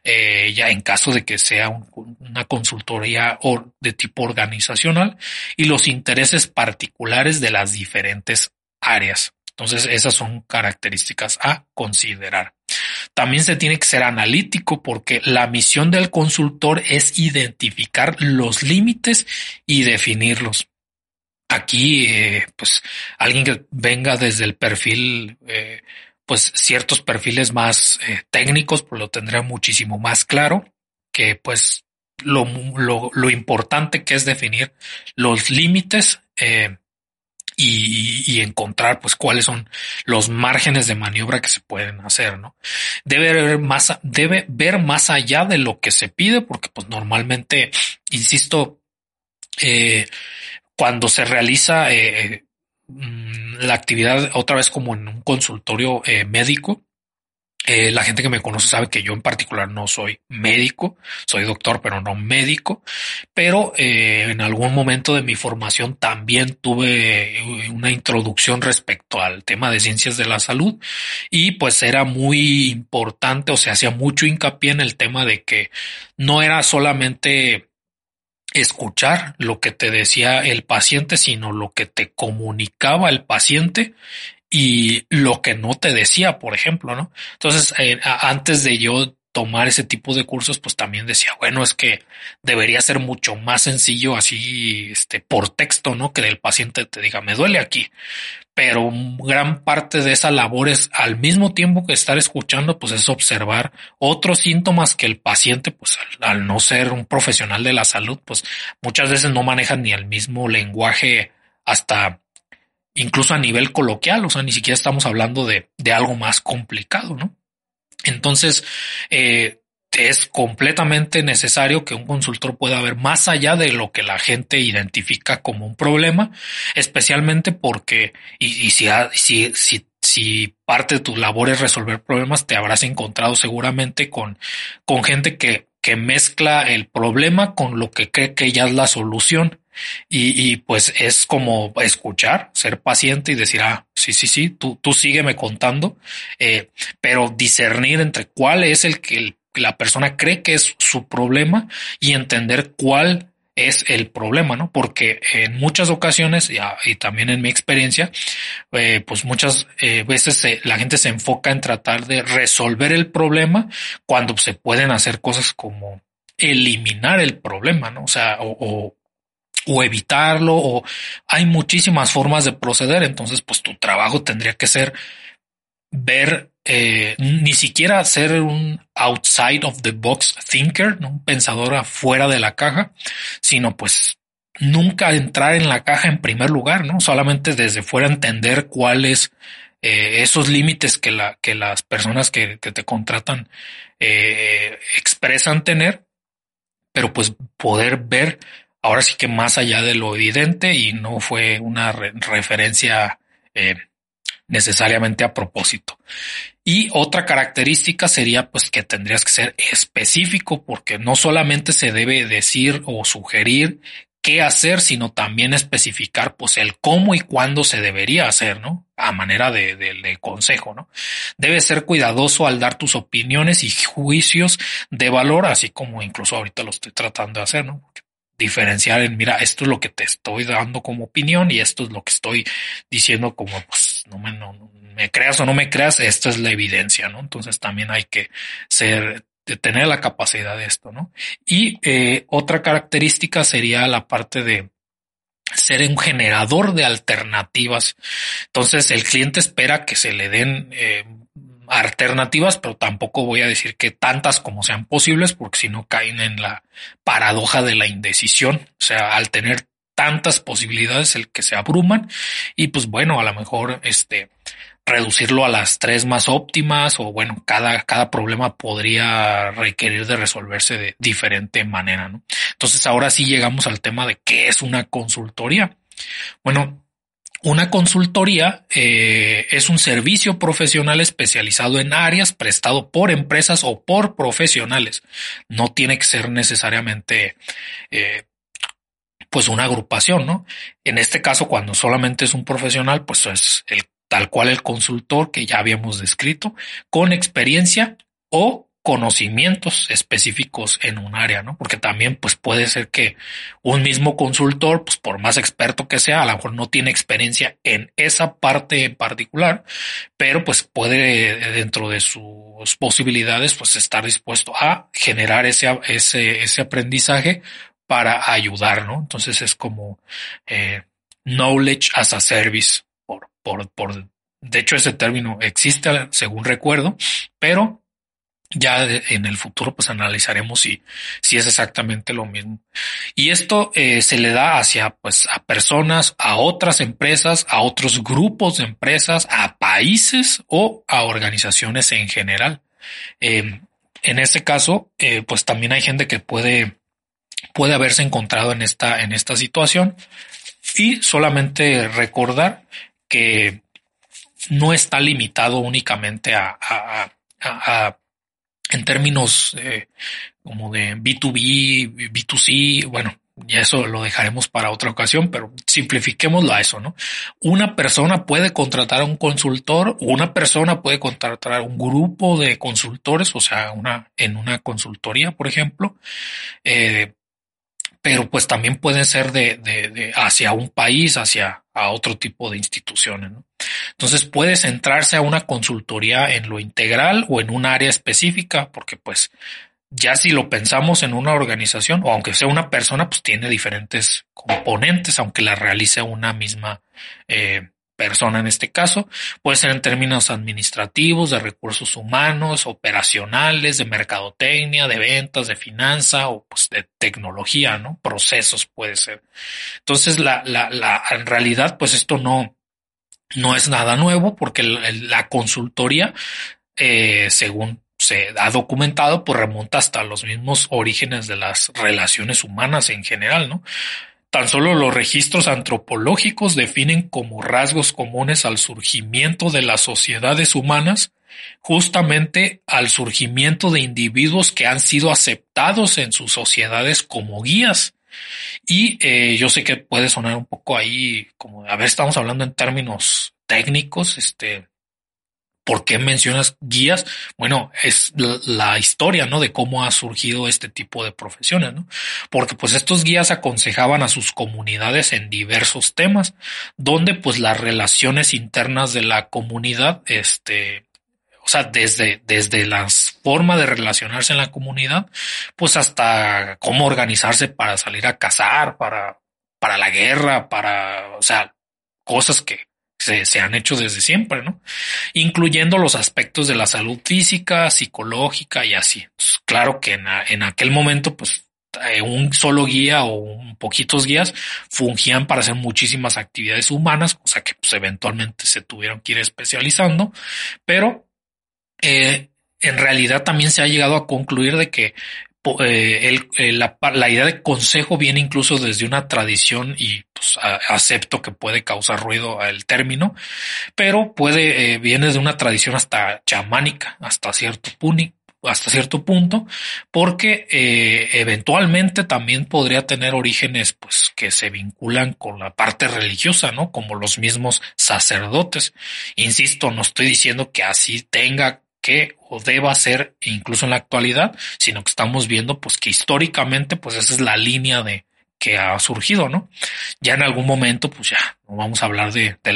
eh, ya en caso de que sea una consultoría de tipo organizacional, y los intereses particulares de las diferentes áreas. Entonces, esas son características a considerar. También se tiene que ser analítico porque la misión del consultor es identificar los límites y definirlos. Aquí, eh, pues, alguien que venga desde el perfil, eh, pues, ciertos perfiles más eh, técnicos, pues lo tendrá muchísimo más claro que, pues, lo, lo, lo importante que es definir los límites y, encontrar pues cuáles son los márgenes de maniobra que se pueden hacer, ¿no? Debe ver más, debe ver más allá de lo que se pide, porque pues normalmente, insisto, eh, cuando se realiza eh, mm, la actividad otra vez como en un consultorio eh, médico eh, la gente que me conoce sabe que yo en particular no soy médico, soy doctor, pero no médico, pero eh, en algún momento de mi formación también tuve eh, una introducción respecto al tema de ciencias de la salud y pues era muy importante o se hacía mucho hincapié en el tema de que no era solamente escuchar lo que te decía el paciente, sino lo que te comunicaba el paciente y lo que no te decía, por ejemplo, ¿no? Entonces, eh, antes de yo tomar ese tipo de cursos, pues también decía, bueno, es que debería ser mucho más sencillo así, este, por texto, ¿no? Que el paciente te diga, me duele aquí. Pero gran parte de esa labor es al mismo tiempo que estar escuchando, pues es observar otros síntomas que el paciente, pues al, al no ser un profesional de la salud, pues muchas veces no manejan ni el mismo lenguaje hasta incluso a nivel coloquial, o sea, ni siquiera estamos hablando de, de algo más complicado, ¿no? Entonces, eh, es completamente necesario que un consultor pueda ver más allá de lo que la gente identifica como un problema, especialmente porque, y, si, si, si, si parte de tu labor es resolver problemas, te habrás encontrado seguramente con, con gente que, que mezcla el problema con lo que cree que ya es la solución. Y, y, pues es como escuchar, ser paciente y decir, ah, sí, sí, sí, tú, tú sígueme contando, eh, pero discernir entre cuál es el que la persona cree que es su problema y entender cuál es el problema, ¿no? Porque en muchas ocasiones, y, también en mi experiencia, eh, pues muchas eh, veces la gente se enfoca en tratar de resolver el problema cuando se pueden hacer cosas como eliminar el problema, ¿no? O sea, o, o o evitarlo o hay muchísimas formas de proceder. Entonces, pues tu trabajo tendría que ser ver, eh, ni siquiera ser un outside of the box thinker, ¿no? un pensador afuera de la caja, sino pues nunca entrar en la caja en primer lugar, ¿no? Solamente desde fuera entender cuáles eh, esos límites que, la, que las personas que, te contratan eh, expresan tener, pero pues poder ver ahora sí que más allá de lo evidente y no fue una referencia necesariamente a propósito. Y otra característica sería pues que tendrías que ser específico porque no solamente se debe decir o sugerir qué hacer, sino también especificar pues el cómo y cuándo se debería hacer, ¿no? A manera de, de, consejo, ¿no? Debes ser cuidadoso al dar tus opiniones y juicios de valor, así como incluso ahorita lo estoy tratando de hacer, ¿no? Diferenciar en, mira, esto es lo que te estoy dando como opinión y esto es lo que estoy diciendo como, pues, no me, no, me creas o no me creas, esto es la evidencia, ¿no? Entonces también hay que ser, tener la capacidad de esto, ¿no? Y eh, otra característica sería la parte de ser un generador de alternativas. Entonces el cliente espera que se le den eh, alternativas, pero tampoco voy a decir que tantas como sean posibles, porque si no caen en la paradoja de la indecisión. O sea, al tener tantas posibilidades, el que se abruman y pues bueno, a lo mejor este reducirlo a las tres más óptimas o bueno, cada, cada problema podría requerir de resolverse de diferente manera, ¿no? Entonces ahora sí llegamos al tema de qué es una consultoría. Bueno, una consultoría eh, es un servicio profesional especializado en áreas prestado por empresas o por profesionales. No tiene que ser necesariamente eh, pues una agrupación, ¿no? En este caso, cuando solamente es un profesional, pues es el tal cual el consultor que ya habíamos descrito, con experiencia o conocimientos específicos en un área, ¿no? Porque también pues puede ser que un mismo consultor, pues por más experto que sea, a lo mejor no tiene experiencia en esa parte en particular, pero pues puede dentro de sus posibilidades pues estar dispuesto a generar ese, ese, ese aprendizaje para ayudar, ¿no? Entonces es como eh, knowledge as a service por, por, por, de hecho ese término existe según recuerdo, pero ya en el futuro pues analizaremos si, si es exactamente lo mismo. Y esto eh, se le da hacia pues a personas, a otras empresas, a otros grupos de empresas, a países o a organizaciones en general. Eh, en este caso, eh, pues también hay gente que puede, puede haberse encontrado en esta, en esta situación Y solamente recordar que no está limitado únicamente a, a, a, en términos eh, como de B2B, B2C, bueno, y eso lo dejaremos para otra ocasión, pero simplifiquémoslo a eso, ¿no? Una persona puede contratar a un consultor, una persona puede contratar a un grupo de consultores, o sea, una, en una consultoría, por ejemplo, eh, pero pues también pueden ser de, de, de, hacia un país, hacia a otro tipo de instituciones. Entonces puede centrarse a una consultoría en lo integral o en un área específica, porque pues ya si lo pensamos en una organización o aunque sea una persona, pues tiene diferentes componentes, aunque la realice una misma eh, persona en este caso. Puede ser en términos administrativos, de recursos humanos, operacionales, de mercadotecnia, de ventas, de finanza o pues de tecnología, ¿no? Procesos puede ser. Entonces, la, la, la, en realidad, pues esto no, no es nada nuevo porque la, la consultoría, eh, según se ha documentado, pues remonta hasta los mismos orígenes de las relaciones humanas en general, ¿no? Tan solo los registros antropológicos definen como rasgos comunes al surgimiento de las sociedades humanas, justamente al surgimiento de individuos que han sido aceptados en sus sociedades como guías. Y eh, yo sé que puede sonar un poco ahí como, a ver, estamos hablando en términos técnicos, este, ¿Por qué mencionas guías? Bueno, es la, historia, ¿no? De cómo ha surgido este tipo de profesiones, ¿no? Porque pues estos guías aconsejaban a sus comunidades en diversos temas, donde pues las relaciones internas de la comunidad, este, o sea, desde, desde la forma de relacionarse en la comunidad, pues hasta cómo organizarse para salir a cazar, para, para la guerra, para, o sea, cosas que, se, han hecho desde siempre, ¿no? Incluyendo los aspectos de la salud física, psicológica y así. Pues, claro que en, en, aquel momento, pues eh, un solo guía o un poquitos guías fungían para hacer muchísimas actividades humanas, cosa que pues, eventualmente se tuvieron que ir especializando, pero eh, en realidad también se ha llegado a concluir de que eh, eh, la, idea de consejo viene incluso desde una tradición y pues, acepto que puede causar ruido el término, pero puede, eh, viene de una tradición hasta chamánica, hasta cierto punto hasta cierto punto, porque eventualmente también podría tener orígenes pues que se vinculan con la parte religiosa, ¿no? Como los mismos sacerdotes. Insisto, no estoy diciendo que así tenga que o deba ser incluso en la actualidad, sino que estamos viendo pues que históricamente pues esa es la línea de que ha surgido, ¿no? Ya en algún momento pues ya no vamos a hablar de, de,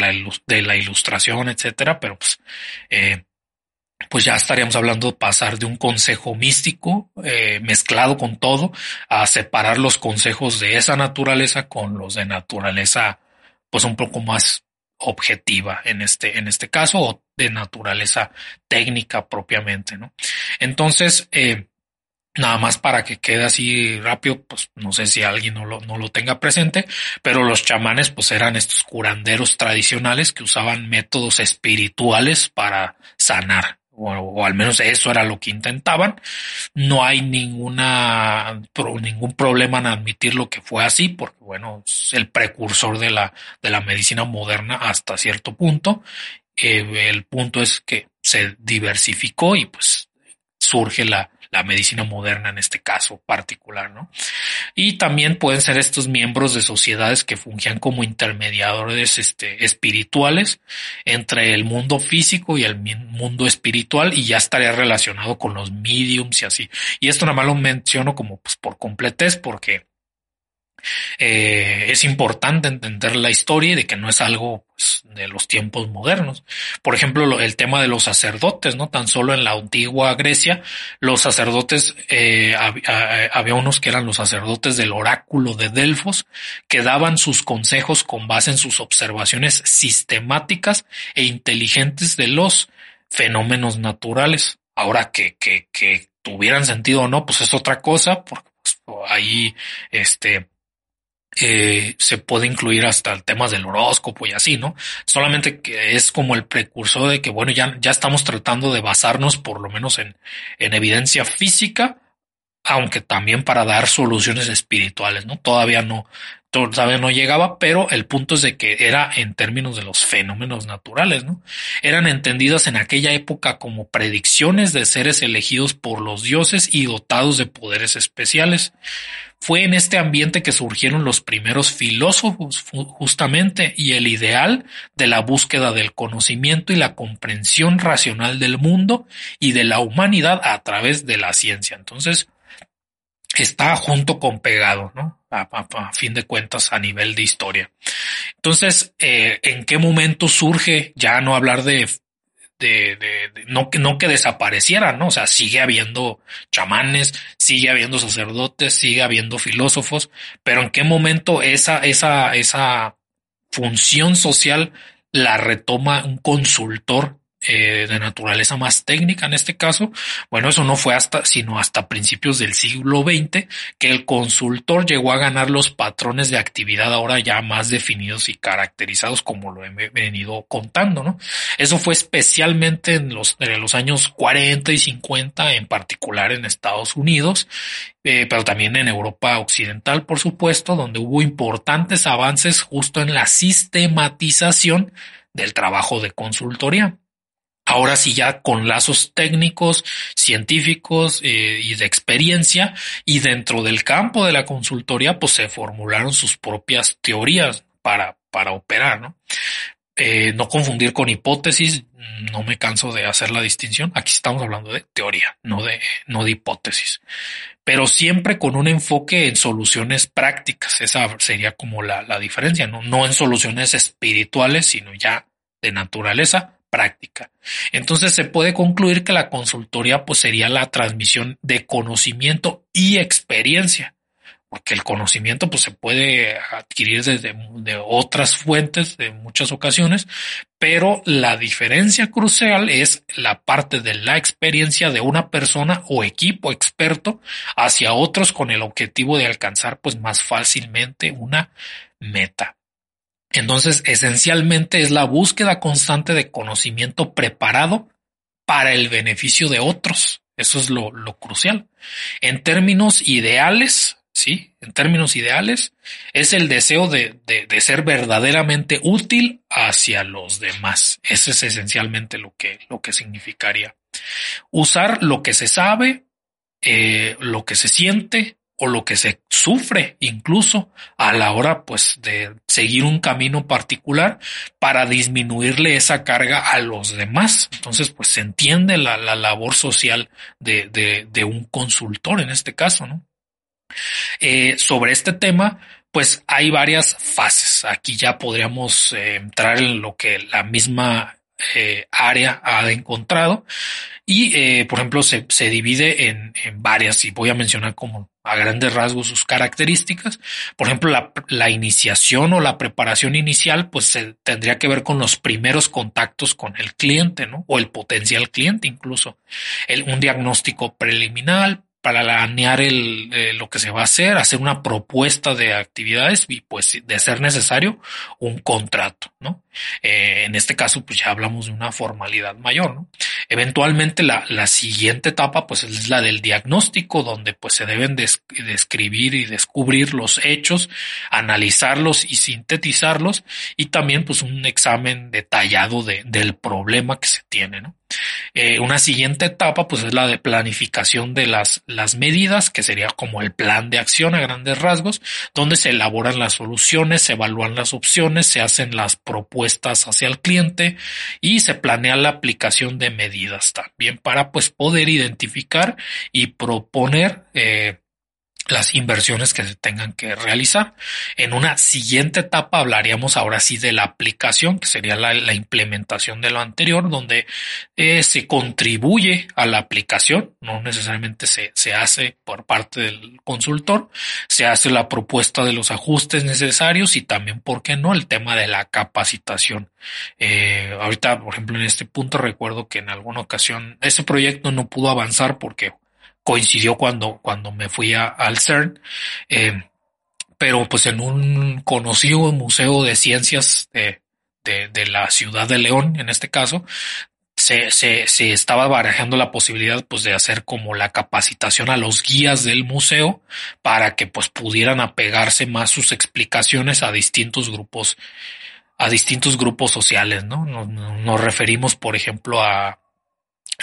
la, ilustración, etcétera, pero pues eh, pues ya estaríamos hablando de pasar de un consejo místico eh, mezclado con todo a separar los consejos de esa naturaleza con los de naturaleza pues un poco más objetiva en este, en este caso o de naturaleza técnica propiamente, ¿no? Entonces, eh, nada más para que quede así rápido, pues no sé si alguien no lo, no lo tenga presente, pero los chamanes pues eran estos curanderos tradicionales que usaban métodos espirituales para sanar o, al menos eso era lo que intentaban. No hay ninguna, ningún problema en admitir lo que fue así, porque bueno, es el precursor de la, de la medicina moderna hasta cierto punto. Eh, el punto es que se diversificó y pues surge la, la medicina moderna en este caso particular, ¿no? Y también pueden ser estos miembros de sociedades que fungían como intermediadores este, espirituales entre el mundo físico y el mundo espiritual y ya estaría relacionado con los mediums y así. Y esto nada más lo menciono como pues por completez porque eh, es importante entender la historia y de que no es algo pues, de los tiempos modernos. Por ejemplo, el tema de los sacerdotes, ¿no? Tan solo en la antigua Grecia, los sacerdotes, eh, había unos que eran los sacerdotes del oráculo de Delfos, que daban sus consejos con base en sus observaciones sistemáticas e inteligentes de los fenómenos naturales. Ahora que, que, tuvieran sentido o no, pues es otra cosa, porque pues, ahí, este, eh, se puede incluir hasta el tema del horóscopo y así, ¿no? Solamente que es como el precursor de que, bueno, ya, ya estamos tratando de basarnos por lo menos en, en evidencia física, aunque también para dar soluciones espirituales, ¿no? Todavía no, todavía no llegaba, pero el punto es de que era en términos de los fenómenos naturales, ¿no? Eran entendidas en aquella época como predicciones de seres elegidos por los dioses y dotados de poderes especiales. Fue en este ambiente que surgieron los primeros filósofos justamente y el ideal de la búsqueda del conocimiento y la comprensión racional del mundo y de la humanidad a través de la ciencia. Entonces, está junto con pegado, ¿no? A, fin de cuentas, a nivel de historia. Entonces, eh, ¿en qué momento surge ya no hablar de, de, de, no, no que desaparecieran, ¿no? O sea, sigue habiendo chamanes, sigue habiendo sacerdotes, sigue habiendo filósofos, pero ¿en qué momento esa, esa, esa función social la retoma un consultor eh, de naturaleza más técnica en este caso. Bueno, eso no fue hasta, sino hasta principios del siglo XX que el consultor llegó a ganar los patrones de actividad ahora ya más definidos y caracterizados como lo he venido contando, ¿no? Eso fue especialmente en los, en los años 40 y 50, en particular en Estados Unidos, eh, pero también en Europa Occidental, por supuesto, donde hubo importantes avances justo en la sistematización del trabajo de consultoría ahora sí ya con lazos técnicos, científicos eh, y de experiencia, y dentro del campo de la consultoría, pues se formularon sus propias teorías para, para operar, ¿no? Eh, no confundir con hipótesis, no me canso de hacer la distinción. Aquí estamos hablando de teoría, no de, no de hipótesis, pero siempre con un enfoque en soluciones prácticas. Esa sería como la, la diferencia, ¿no? No en soluciones espirituales, sino ya de naturaleza práctica. Entonces se puede concluir que la consultoría pues sería la transmisión de conocimiento y experiencia, porque el conocimiento pues se puede adquirir desde de otras fuentes de muchas ocasiones, pero la diferencia crucial es la parte de la experiencia de una persona o equipo experto hacia otros con el objetivo de alcanzar pues más fácilmente una meta. Entonces, esencialmente es la búsqueda constante de conocimiento preparado para el beneficio de otros. Eso es lo, crucial. En términos ideales, sí, en términos ideales, es el deseo de, de, ser verdaderamente útil hacia los demás. Eso es esencialmente lo que, lo que significaría. Usar lo que se sabe, eh, lo que se siente, o lo que se sufre incluso a la hora pues de seguir un camino particular para disminuirle esa carga a los demás. Entonces pues se entiende la, labor social de, de, un consultor en este caso, ¿no? Eh, sobre este tema, pues hay varias fases. Aquí ya podríamos eh, entrar en lo que la misma eh, área ha encontrado y, por ejemplo, se, se divide en, en, varias y voy a mencionar como a grandes rasgos sus características. Por ejemplo, la, la iniciación o la preparación inicial, pues se tendría que ver con los primeros contactos con el cliente, ¿no? O el potencial cliente incluso. El, un diagnóstico preliminar, planear el, eh, lo que se va a hacer, hacer una propuesta de actividades y pues de ser necesario un contrato, ¿no? Eh, en este caso pues ya hablamos de una formalidad mayor, ¿no? Eventualmente la, la siguiente etapa pues es la del diagnóstico donde pues se deben describir y descubrir los hechos, analizarlos y sintetizarlos y también pues un examen detallado de, del problema que se tiene, ¿no? Eh, una siguiente etapa pues es la de planificación de las, las medidas, que sería como el plan de acción a grandes rasgos, donde se elaboran las soluciones, se evalúan las opciones, se hacen las propuestas hacia el cliente y se planea la aplicación de medidas también para pues poder identificar y proponer eh, las inversiones que se tengan que realizar. En una siguiente etapa hablaríamos ahora sí de la aplicación, que sería la, implementación de lo anterior, donde eh, se contribuye a la aplicación, no necesariamente se, se hace por parte del consultor, se hace la propuesta de los ajustes necesarios y también, ¿por qué no?, el tema de la capacitación. Eh, ahorita, por ejemplo, en este punto recuerdo que en alguna ocasión ese proyecto no pudo avanzar porque coincidió cuando, cuando me fui a, al CERN, eh, pero pues en un conocido museo de ciencias de, de, de, la ciudad de León, en este caso, se, se, se, estaba barajando la posibilidad pues de hacer como la capacitación a los guías del museo para que pues pudieran apegarse más sus explicaciones a distintos grupos a distintos grupos sociales, ¿no? Nos, nos referimos, por ejemplo, a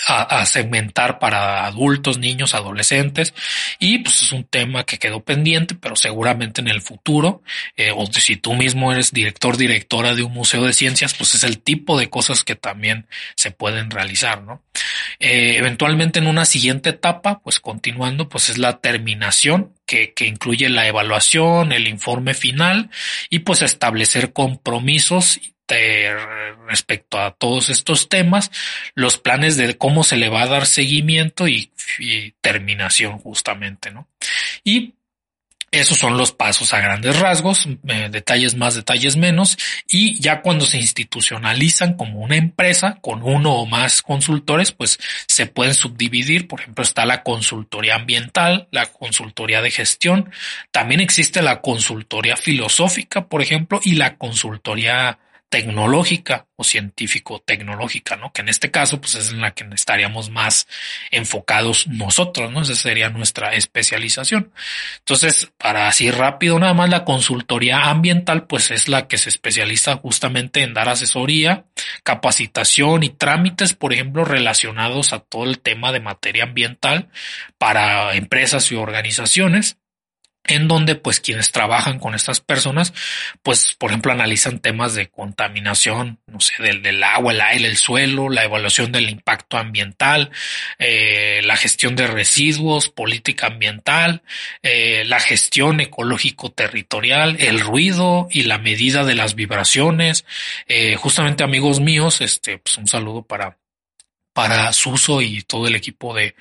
a, segmentar para adultos, niños, adolescentes y pues es un tema que quedó pendiente, pero seguramente en el futuro, eh, o si tú mismo eres director, directora de un museo de ciencias, pues es el tipo de cosas que también se pueden realizar, ¿no? Eh, eventualmente en una siguiente etapa, pues continuando, pues es la terminación que, que, incluye la evaluación, el informe final y pues establecer compromisos respecto a todos estos temas, los planes de cómo se le va a dar seguimiento y, terminación justamente, ¿no? Y esos son los pasos a grandes rasgos, eh, detalles más, detalles menos, y ya cuando se institucionalizan como una empresa con uno o más consultores, pues se pueden subdividir. Por ejemplo, está la consultoría ambiental, la consultoría de gestión, también existe la consultoría filosófica, por ejemplo, y la consultoría tecnológica o científico-tecnológica, ¿no? Que en este caso, pues es en la que estaríamos más enfocados nosotros, ¿no? Esa sería nuestra especialización. Entonces, para así rápido, nada más la consultoría ambiental, pues es la que se especializa justamente en dar asesoría, capacitación y trámites, por ejemplo, relacionados a todo el tema de materia ambiental para empresas y organizaciones en donde pues quienes trabajan con estas personas, pues por ejemplo analizan temas de contaminación, no sé, del, del agua, el aire, el suelo, la evaluación del impacto ambiental, eh, la gestión de residuos, política ambiental, eh, la gestión ecológico territorial, el ruido y la medida de las vibraciones. Eh, justamente amigos míos, este, pues un saludo para para Suso y todo el equipo de,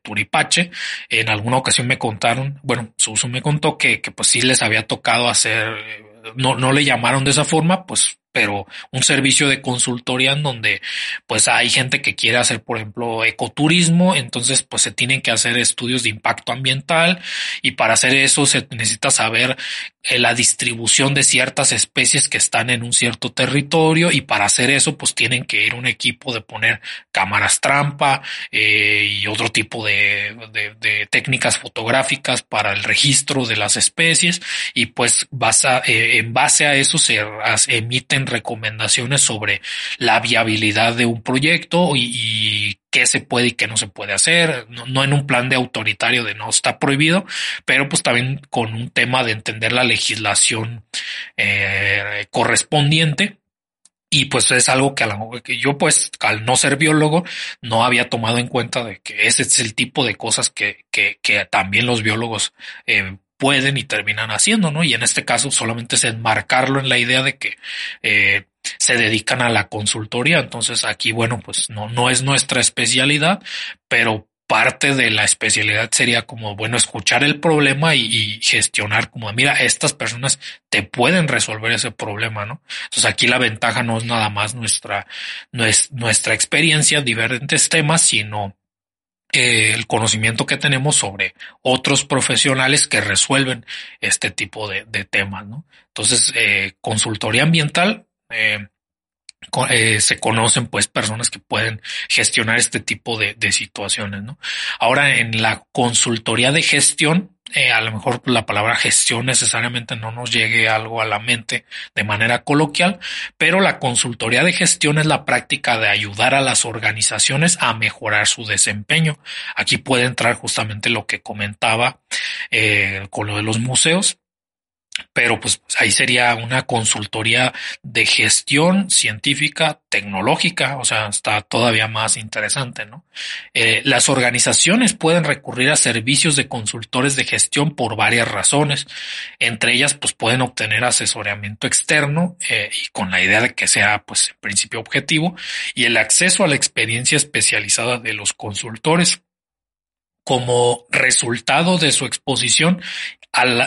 Turipache. En alguna ocasión me contaron, bueno, Suso me contó que, que pues sí les había tocado hacer, no, no le llamaron de esa forma, pues pero un servicio de consultoría en donde pues hay gente que quiere hacer, por ejemplo, ecoturismo, entonces pues se tienen que hacer estudios de impacto ambiental y para hacer eso se necesita saber eh, la distribución de ciertas especies que están en un cierto territorio y para hacer eso pues tienen que ir un equipo de poner cámaras trampa eh, y otro tipo de, técnicas fotográficas para el registro de las especies y pues basa, eh, en base a eso se emiten recomendaciones sobre la viabilidad de un proyecto y, qué se puede y qué no se puede hacer, no, en un plan de autoritario de no está prohibido, pero pues también con un tema de entender la legislación eh, correspondiente. Y pues es algo que, a la, que yo pues al no ser biólogo no había tomado en cuenta de que ese es el tipo de cosas que, que, también los biólogos eh, pueden y terminan haciendo, ¿no? Y en este caso solamente es enmarcarlo en la idea de que eh, se dedican a la consultoría. Entonces aquí, bueno, pues no, no es nuestra especialidad, pero parte de la especialidad sería como, bueno, escuchar el problema y, gestionar como, mira, estas personas te pueden resolver ese problema, ¿no? Entonces aquí la ventaja no es nada más nuestra, no es nuestra experiencia, diferentes temas, sino el conocimiento que tenemos sobre otros profesionales que resuelven este tipo de, temas, ¿no? Entonces, eh, consultoría ambiental, eh, eh, se conocen pues personas que pueden gestionar este tipo de, de situaciones, ¿no? Ahora, en la consultoría de gestión, eh, a lo mejor la palabra gestión necesariamente no nos llegue algo a la mente de manera coloquial, pero la consultoría de gestión es la práctica de ayudar a las organizaciones a mejorar su desempeño. Aquí puede entrar justamente lo que comentaba eh, con lo de los museos pero pues ahí sería una consultoría de gestión científica tecnológica, o sea, está todavía más interesante, ¿no? Eh, las organizaciones pueden recurrir a servicios de consultores de gestión por varias razones, entre ellas pues pueden obtener asesoramiento externo eh, y con la idea de que sea pues en principio objetivo y el acceso a la experiencia especializada de los consultores como resultado de su exposición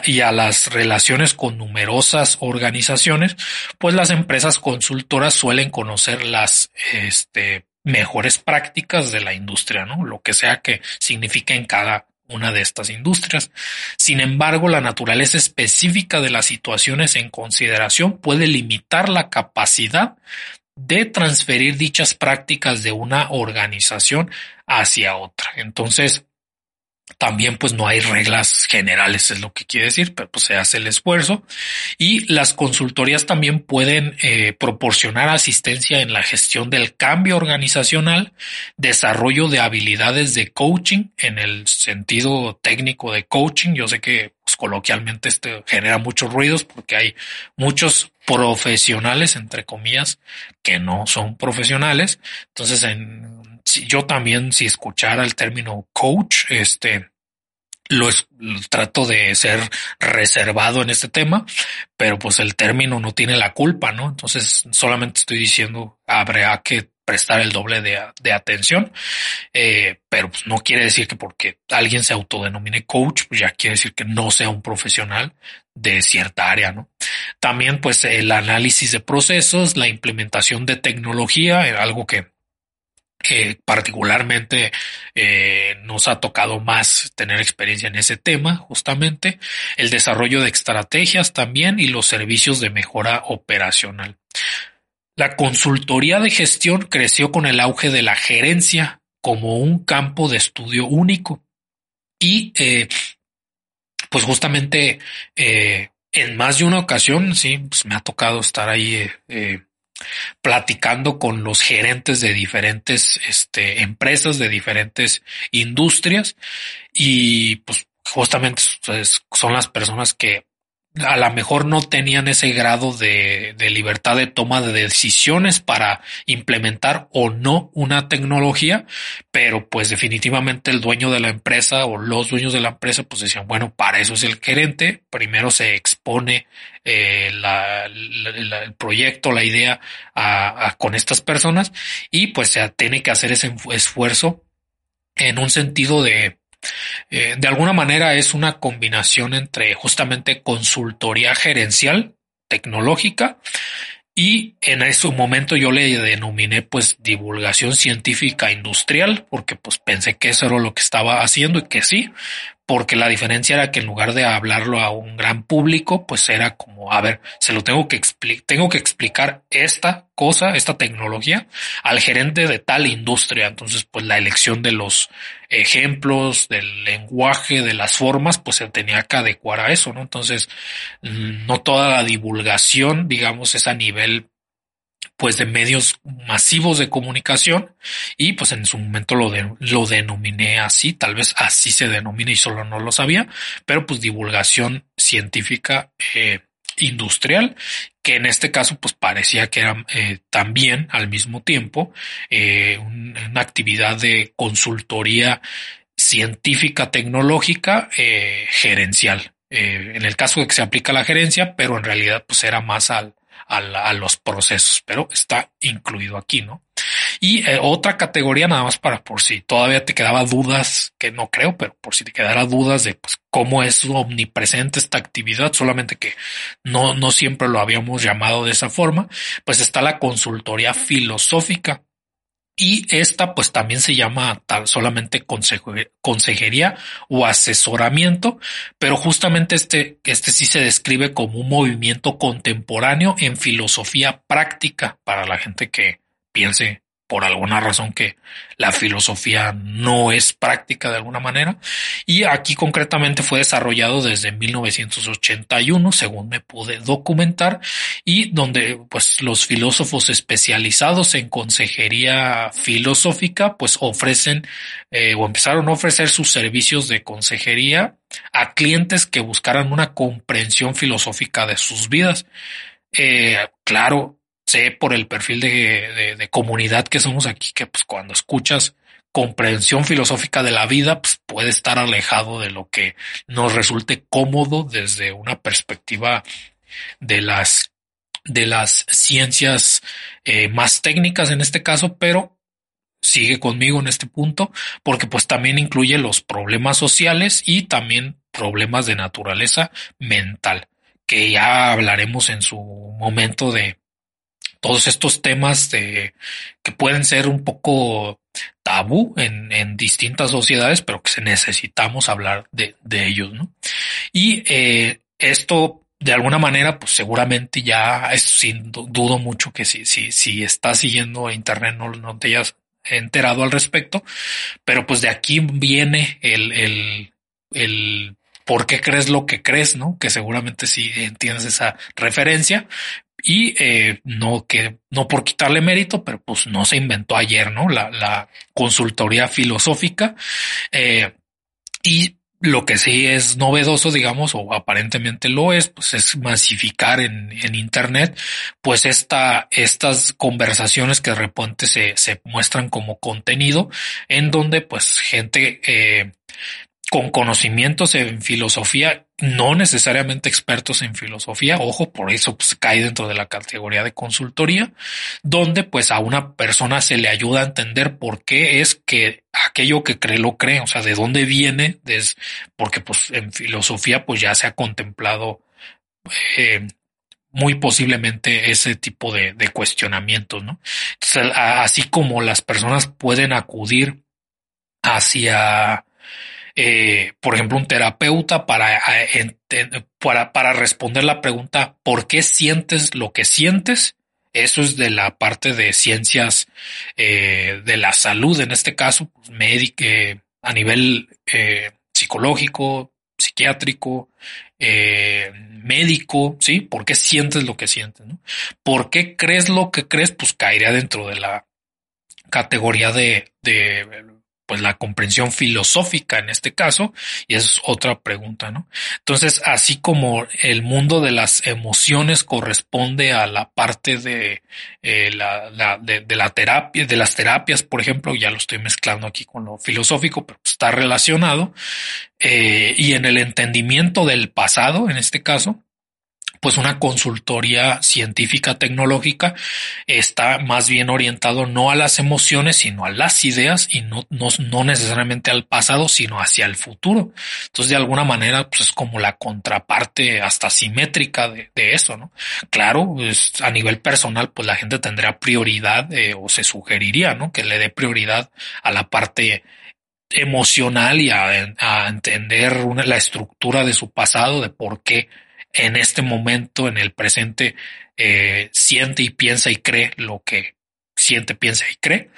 y a las relaciones con numerosas organizaciones, pues las empresas consultoras suelen conocer las este, mejores prácticas de la industria, ¿no? Lo que sea que signifique en cada una de estas industrias. Sin embargo, la naturaleza específica de las situaciones en consideración puede limitar la capacidad de transferir dichas prácticas de una organización hacia otra. Entonces, también pues no hay reglas generales, es lo que quiere decir, pero pues se hace el esfuerzo. Y las consultorías también pueden eh, proporcionar asistencia en la gestión del cambio organizacional, desarrollo de habilidades de coaching en el sentido técnico de coaching. Yo sé que pues, coloquialmente este genera muchos ruidos porque hay muchos profesionales, entre comillas, que no son profesionales. Entonces, en, yo también, si escuchara el término coach, este, lo, trato de ser reservado en este tema, pero pues el término no tiene la culpa, ¿no? Entonces solamente estoy diciendo habrá que prestar el doble de, atención, eh, pero pues, no quiere decir que porque alguien se autodenomine coach, pues ya quiere decir que no sea un profesional de cierta área, ¿no? También pues el análisis de procesos, la implementación de tecnología, algo que particularmente eh, nos ha tocado más tener experiencia en ese tema, justamente, el desarrollo de estrategias también y los servicios de mejora operacional. La consultoría de gestión creció con el auge de la gerencia como un campo de estudio único y eh, pues justamente eh, en más de una ocasión, sí, pues me ha tocado estar ahí platicando con los gerentes de diferentes este, empresas, de diferentes industrias. Y pues justamente pues, son las personas que a lo mejor no tenían ese grado de, libertad de toma de decisiones para implementar o no una tecnología, pero pues definitivamente el dueño de la empresa o los dueños de la empresa pues decían, bueno, para eso es el gerente, primero se expone eh, el proyecto, la idea con estas personas y pues se tiene que hacer ese esfuerzo en un sentido de eh, de alguna manera es una combinación entre justamente consultoría gerencial tecnológica y en ese momento yo le denominé pues divulgación científica industrial porque pues pensé que eso era lo que estaba haciendo y que sí, porque la diferencia era que en lugar de hablarlo a un gran público, pues era como, a ver, se lo tengo que explicar, tengo que explicar esta cosa, esta tecnología al gerente de tal industria. Entonces, pues la elección de los ejemplos, del lenguaje, de las formas, pues se tenía que adecuar a eso, ¿no? Entonces, mm, no toda la divulgación, digamos, es a nivel pues de medios masivos de comunicación y pues en su momento lo, lo denominé así, tal vez así se denomina y solo no lo sabía, pero pues divulgación científica eh, industrial, que en este caso pues parecía que era eh, también al mismo tiempo eh, una actividad de consultoría científica tecnológica gerencial. en el caso de que se aplica la gerencia, pero en realidad pues era más al, a, los procesos, pero está incluido aquí, ¿no? Y eh, otra categoría nada más para por si todavía te quedaba dudas, que no creo, pero por si te quedara dudas de pues, cómo es omnipresente esta actividad, solamente que no, no siempre lo habíamos llamado de esa forma, pues está la consultoría filosófica. Y esta pues también se llama tal solamente consejería o asesoramiento, pero justamente este, este sí se describe como un movimiento contemporáneo en filosofía práctica para la gente que piense por alguna razón que la filosofía no es práctica de alguna manera. Y aquí concretamente fue desarrollado desde 1981, según me pude documentar, y donde pues los filósofos especializados en consejería filosófica pues ofrecen eh, o empezaron a ofrecer sus servicios de consejería a clientes que buscaran una comprensión filosófica de sus vidas. Eh, claro, sé por el perfil de, comunidad que somos aquí que pues cuando escuchas comprensión filosófica de la vida, pues puede estar alejado de lo que nos resulte cómodo desde una perspectiva de las de las ciencias eh, más técnicas en este caso, pero sigue conmigo en este punto porque pues también incluye los problemas sociales y también problemas de naturaleza mental que ya hablaremos en su momento de todos estos temas de, que pueden ser un poco tabú en, en distintas sociedades, pero que necesitamos hablar de, ellos, ¿no? Y eh, esto de alguna manera, pues seguramente ya es sin dudo mucho que si, si, si estás siguiendo internet no, no te hayas enterado al respecto, pero pues de aquí viene el, el, el por qué crees lo que crees, ¿no? Que seguramente sí entiendes esa referencia y eh, no que no por quitarle mérito, pero pues no se inventó ayer, ¿no? La, la consultoría filosófica eh, y lo que sí es novedoso, digamos, o aparentemente lo es, pues es masificar en, en Internet, pues esta, estas conversaciones que de repente se, se muestran como contenido, en donde pues gente eh, con conocimientos en filosofía, no necesariamente expertos en filosofía, ojo, por eso pues, cae dentro de la categoría de consultoría, donde pues a una persona se le ayuda a entender por qué es que aquello que cree lo cree, o sea, de dónde viene, des, porque pues en filosofía pues ya se ha contemplado eh, muy posiblemente ese tipo de, de cuestionamientos, ¿no? Entonces, así como las personas pueden acudir hacia eh, por ejemplo, un terapeuta para, eh, para, responder la pregunta ¿por qué sientes lo que sientes? Eso es de la parte de ciencias eh, de la salud, en este caso, pues, médico, a nivel psicológico, psiquiátrico, médico, ¿sí? ¿Por qué sientes lo que sientes? ¿no? ¿Por qué crees lo que crees? Pues caería dentro de la categoría de pues la comprensión filosófica en este caso, y es otra pregunta, ¿no? Entonces, así como el mundo de las emociones corresponde a la parte de, eh, la, de, la terapia, de las terapias, por ejemplo, ya lo estoy mezclando aquí con lo filosófico, pero está relacionado, eh, y en el entendimiento del pasado, en este caso, pues una consultoría científica tecnológica está más bien orientado no a las emociones, sino a las ideas y no, no, necesariamente al pasado, sino hacia el futuro. Entonces, de alguna manera, pues es como la contraparte hasta simétrica de, eso, ¿no? Claro, pues, a nivel personal, pues la gente tendrá prioridad eh, o se sugeriría, ¿no? Que le dé prioridad a la parte emocional y a, a entender una, la estructura de su pasado, de por qué en este momento, en el presente, eh, siente y piensa y cree lo que siente, piensa y cree,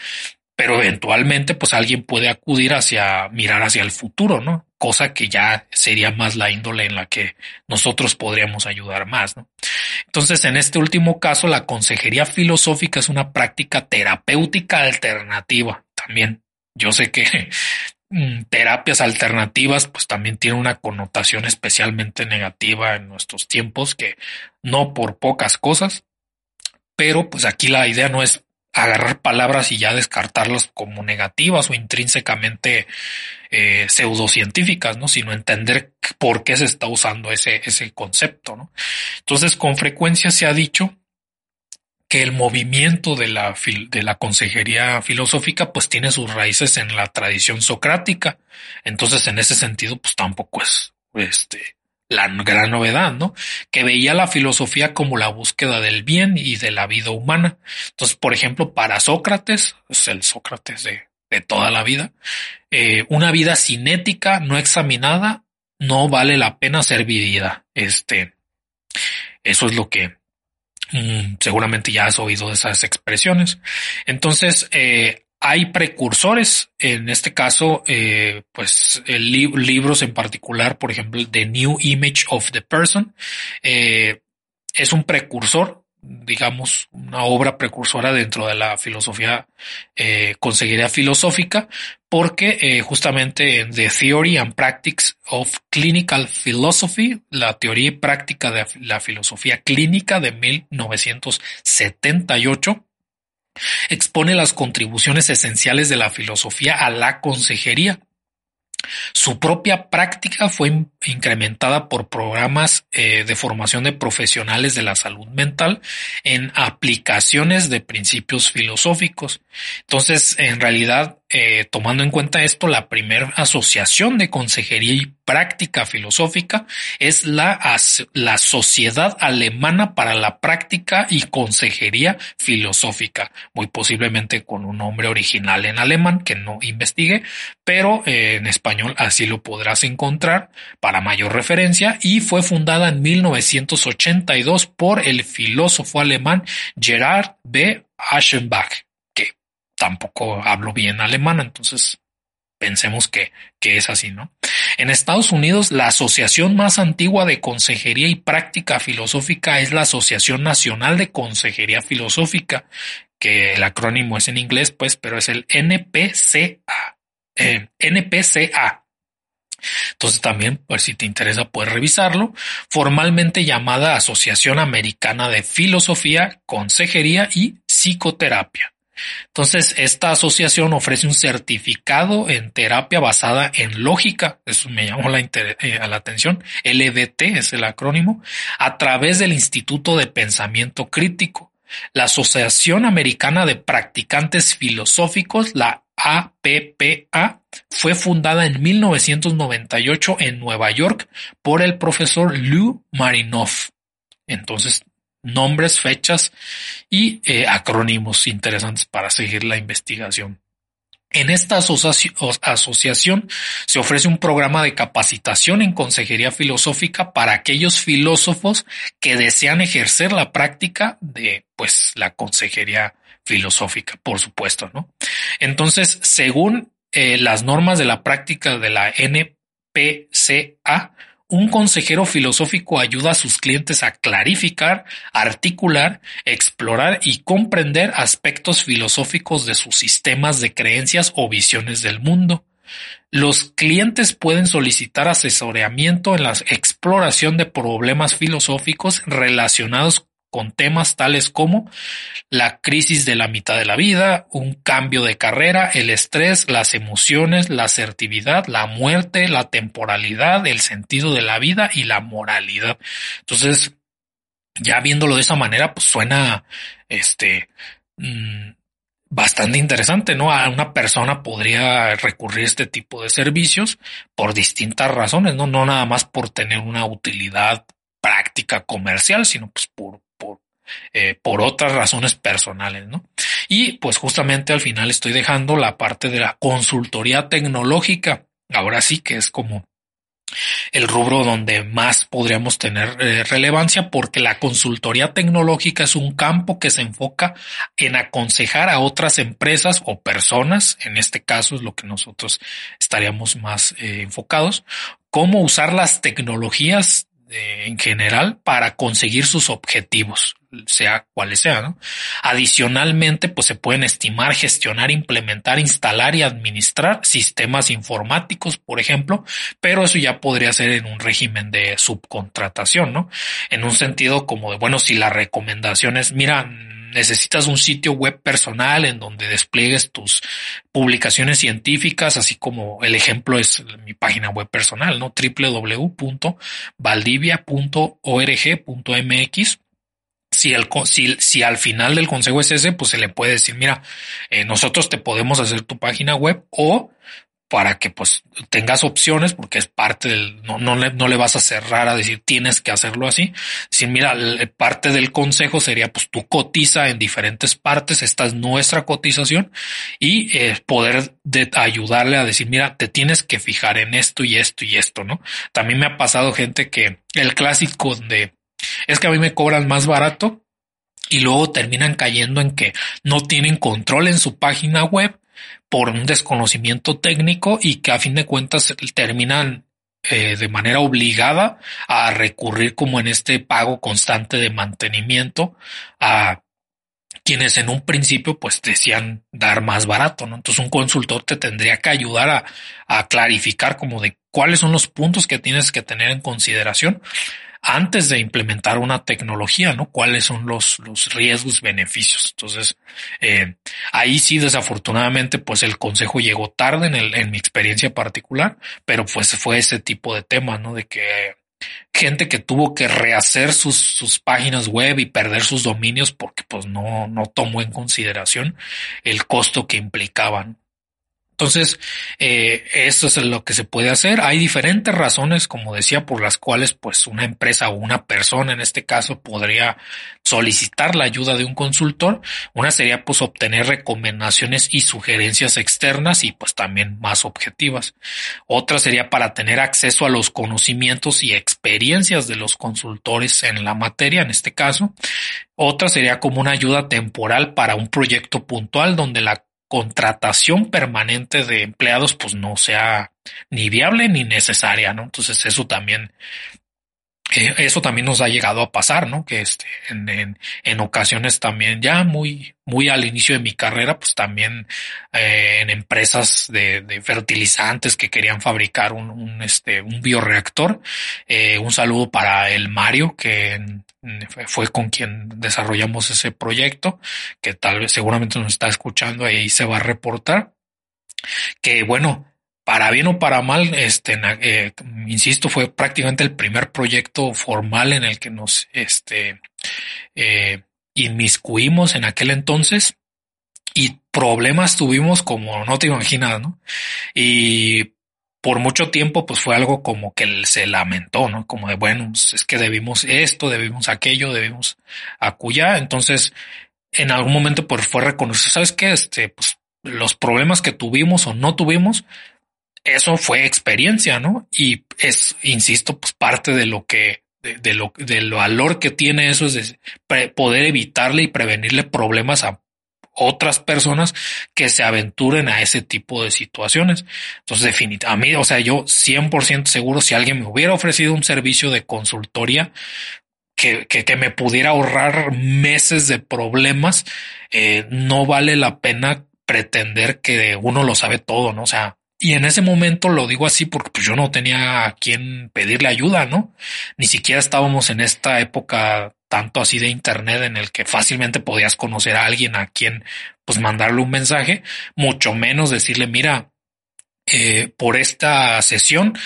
pero eventualmente pues alguien puede acudir hacia mirar hacia el futuro, ¿no? Cosa que ya sería más la índole en la que nosotros podríamos ayudar más, ¿no? Entonces, en este último caso, la consejería filosófica es una práctica terapéutica alternativa también. Yo sé que terapias alternativas, pues también tiene una connotación especialmente negativa en nuestros tiempos, que no por pocas cosas, pero pues aquí la idea no es agarrar palabras y ya descartarlas como negativas o intrínsecamente eh, pseudocientíficas, ¿no? Sino entender por qué se está usando ese, ese concepto, ¿no? Entonces, con frecuencia se ha dicho que el movimiento de la, de la consejería filosófica pues tiene sus raíces en la tradición socrática. Entonces, en ese sentido, pues tampoco es este, la gran novedad, ¿no? Que veía la filosofía como la búsqueda del bien y de la vida humana. Entonces, por ejemplo, para Sócrates, es el Sócrates de, de toda la vida, eh, una vida cinética no examinada no vale la pena ser vivida. Este, eso es lo que Mm, seguramente ya has oído esas expresiones. Entonces, eh, hay precursores, en este caso, eh, pues libros en particular, por ejemplo, The New Image of the Person, eh, es un precursor digamos, una obra precursora dentro de la filosofía, eh, consejería filosófica, porque eh, justamente en The Theory and Practice of Clinical Philosophy, la teoría y práctica de la filosofía clínica de 1978, expone las contribuciones esenciales de la filosofía a la consejería su propia práctica fue incrementada por programas eh, de formación de profesionales de la salud mental en aplicaciones de principios filosóficos. Entonces, en realidad, eh, tomando en cuenta esto, la primera asociación de consejería y práctica filosófica es la, la Sociedad Alemana para la Práctica y Consejería Filosófica, muy posiblemente con un nombre original en alemán que no investigue, pero eh, en español así lo podrás encontrar para mayor referencia y fue fundada en 1982 por el filósofo alemán Gerard B. Aschenbach tampoco hablo bien alemán, entonces pensemos que, que, es así, ¿no? En Estados Unidos, la asociación más antigua de consejería y práctica filosófica es la Asociación Nacional de Consejería Filosófica, que el acrónimo es en inglés, pues, pero es el NPCA. Eh, NPCA. Entonces también, pues si te interesa, puedes revisarlo. Formalmente llamada Asociación Americana de Filosofía, Consejería y Psicoterapia. Entonces, esta asociación ofrece un certificado en terapia basada en lógica, eso me llamó la, eh, a la atención, LDT es el acrónimo, a través del Instituto de Pensamiento Crítico. La Asociación Americana de Practicantes Filosóficos, la APPA, fue fundada en 1998 en Nueva York por el profesor Lou Marinoff. Entonces, nombres, fechas y eh, acrónimos interesantes para seguir la investigación. En esta asociación se ofrece un programa de capacitación en consejería filosófica para aquellos filósofos que desean ejercer la práctica de pues la consejería filosófica, por supuesto, ¿no? Entonces, según eh, las normas de la práctica de la NPCA, un consejero filosófico ayuda a sus clientes a clarificar, articular, explorar y comprender aspectos filosóficos de sus sistemas de creencias o visiones del mundo. Los clientes pueden solicitar asesoramiento en la exploración de problemas filosóficos relacionados con temas tales como la crisis de la mitad de la vida, un cambio de carrera, el estrés, las emociones, la asertividad, la muerte, la temporalidad, el sentido de la vida y la moralidad. Entonces, ya viéndolo de esa manera, pues suena este mm, bastante interesante, ¿no? A una persona podría recurrir a este tipo de servicios por distintas razones, ¿no? No nada más por tener una utilidad práctica comercial, sino pues por, eh, por otras razones personales, ¿no? Y pues justamente al final estoy dejando la parte de la consultoría tecnológica. Ahora sí que es como el rubro donde más podríamos tener eh, relevancia porque la consultoría tecnológica es un campo que se enfoca en aconsejar a otras empresas o personas, en este caso es lo que nosotros estaríamos más eh, enfocados, cómo usar las tecnologías en general para conseguir sus objetivos, sea cuales sean. Adicionalmente, pues se pueden estimar, gestionar, implementar, instalar y administrar sistemas informáticos, por ejemplo, pero eso ya podría ser en un régimen de subcontratación, ¿no? En un sentido como de, bueno, si la recomendación es, mira, necesitas un sitio web personal en donde despliegues tus publicaciones científicas, así como el ejemplo es mi página web personal, ¿no? www.valdivia.org.mx. Si, al final del consejo es ese, pues se le puede decir, mira, eh, nosotros te podemos hacer tu página web o para que pues tengas opciones porque es parte del, no, no, le, no le vas a cerrar a decir tienes que hacerlo así. Decir, mira, parte del consejo sería pues tú cotiza en diferentes partes, esta es nuestra cotización y eh, poder de, ayudarle a decir, mira, te tienes que fijar en esto y esto y esto, ¿no? También me ha pasado gente que el clásico de es que a mí me cobran más barato y luego terminan cayendo en que no tienen control en su página web por un desconocimiento técnico y que a fin de cuentas terminan eh, de manera obligada a recurrir como en este pago constante de mantenimiento a quienes en un principio pues decían dar más barato, ¿no? Entonces un consultor te tendría que ayudar a, a clarificar como de cuáles son los puntos que tienes que tener en consideración antes de implementar una tecnología, ¿no? ¿Cuáles son los, los riesgos, beneficios? Entonces, eh, ahí sí, desafortunadamente, pues el consejo llegó tarde en, el, en mi experiencia particular, pero pues fue ese tipo de tema, ¿no? De que gente que tuvo que rehacer sus, sus páginas web y perder sus dominios porque pues no, no tomó en consideración el costo que implicaban. Entonces, eh, eso es lo que se puede hacer. Hay diferentes razones, como decía, por las cuales pues una empresa o una persona en este caso podría solicitar la ayuda de un consultor. Una sería pues obtener recomendaciones y sugerencias externas y pues también más objetivas. Otra sería para tener acceso a los conocimientos y experiencias de los consultores en la materia, en este caso. Otra sería como una ayuda temporal para un proyecto puntual donde la contratación permanente de empleados pues no sea ni viable ni necesaria, ¿no? Entonces eso también eh, eso también nos ha llegado a pasar, ¿no? Que este, en, en, en, ocasiones también, ya muy, muy al inicio de mi carrera, pues también eh, en empresas de, de, fertilizantes que querían fabricar un, un este, un bioreactor. Eh, un saludo para el Mario, que fue con quien desarrollamos ese proyecto, que tal vez seguramente nos está escuchando y se va a reportar. Que bueno, para bien o para mal, este, eh, insisto, fue prácticamente el primer proyecto formal en el que nos este, eh, inmiscuimos en aquel entonces y problemas tuvimos como no te imaginas, ¿no? Y por mucho tiempo, pues fue algo como que se lamentó, ¿no? Como de, bueno, pues, es que debimos esto, debimos aquello, debimos acuya. Entonces, en algún momento, pues fue reconocer, ¿sabes qué? Este, pues los problemas que tuvimos o no tuvimos, eso fue experiencia, ¿no? Y es, insisto, pues parte de lo que, de, lo, del valor que tiene eso es de poder evitarle y prevenirle problemas a otras personas que se aventuren a ese tipo de situaciones. Entonces, definitivamente, a mí, o sea, yo 100% seguro si alguien me hubiera ofrecido un servicio de consultoría que, que, que me pudiera ahorrar meses de problemas, eh, no vale la pena pretender que uno lo sabe todo, ¿no? O sea, y en ese momento lo digo así porque pues yo no tenía a quien pedirle ayuda, ¿no? Ni siquiera estábamos en esta época tanto así de internet en el que fácilmente podías conocer a alguien a quien pues mandarle un mensaje, mucho menos decirle, mira, eh, por esta sesión,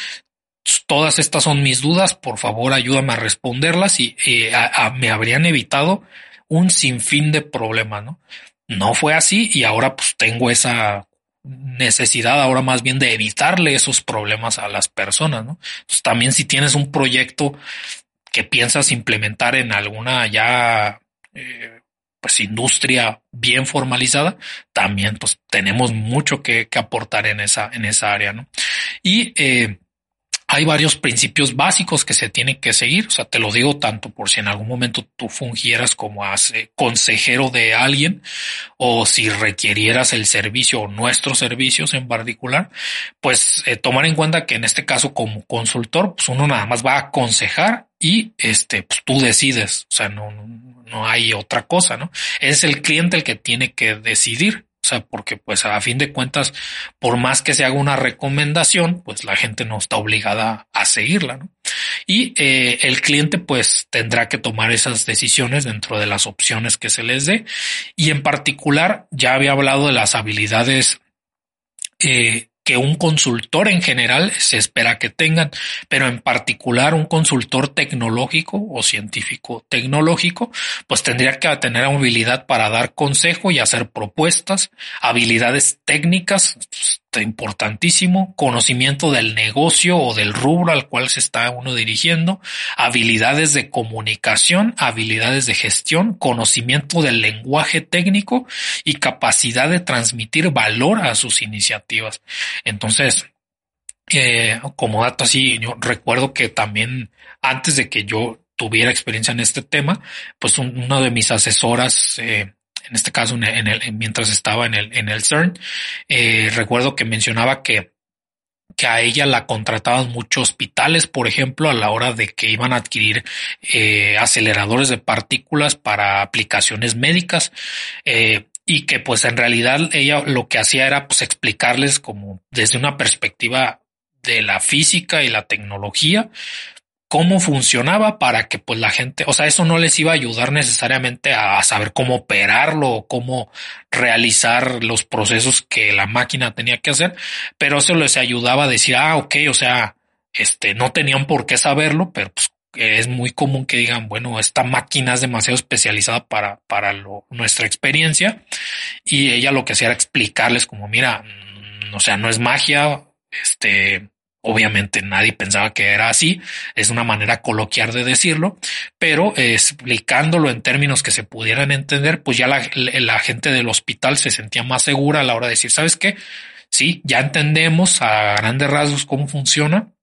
todas estas son mis dudas, por favor ayúdame a responderlas y eh, me habrían evitado un sinfín de problemas, ¿no? No fue así y ahora pues tengo esa necesidad ahora más bien de evitarle esos problemas a las personas, ¿no? también si tienes un proyecto que piensas implementar en alguna ya eh, pues industria bien formalizada, también pues tenemos mucho que, que aportar en esa, en esa área, ¿no? Y eh, hay varios principios básicos que se tienen que seguir. O sea, te lo digo tanto por si en algún momento tú fungieras como consejero de alguien o si requirieras el servicio o nuestros servicios en particular, pues eh, tomar en cuenta que en este caso como consultor, pues uno nada más va a aconsejar y este, pues tú decides. O sea, no, no hay otra cosa, ¿no? Es el cliente el que tiene que decidir. O sea, porque pues a fin de cuentas, por más que se haga una recomendación, pues la gente no está obligada a seguirla, ¿no? Y eh, el cliente pues tendrá que tomar esas decisiones dentro de las opciones que se les dé. Y en particular, ya había hablado de las habilidades eh, que un consultor en general se espera que tengan, pero en particular un consultor tecnológico o científico tecnológico, pues tendría que tener habilidad para dar consejo y hacer propuestas, habilidades técnicas, importantísimo, conocimiento del negocio o del rubro al cual se está uno dirigiendo, habilidades de comunicación, habilidades de gestión, conocimiento del lenguaje técnico y capacidad de transmitir valor a sus iniciativas. Entonces, eh, como dato así, yo recuerdo que también antes de que yo tuviera experiencia en este tema, pues una de mis asesoras eh, en este caso en el, mientras estaba en el, en el CERN, eh, recuerdo que mencionaba que, que a ella la contrataban muchos hospitales, por ejemplo, a la hora de que iban a adquirir eh, aceleradores de partículas para aplicaciones médicas. Eh, y que pues en realidad ella lo que hacía era pues explicarles como desde una perspectiva de la física y la tecnología, cómo funcionaba para que pues la gente, o sea, eso no les iba a ayudar necesariamente a saber cómo operarlo o cómo realizar los procesos que la máquina tenía que hacer, pero eso les ayudaba a decir, ah, ok, o sea, este, no tenían por qué saberlo, pero pues es muy común que digan, bueno, esta máquina es demasiado especializada para, para lo, nuestra experiencia y ella lo que hacía era explicarles como, mira, o sea, no es magia, este, Obviamente nadie pensaba que era así, es una manera coloquial de decirlo, pero explicándolo en términos que se pudieran entender, pues ya la, la, gente del hospital se sentía más segura a la hora de decir, ¿sabes qué? Sí, ya entendemos a grandes rasgos cómo funciona,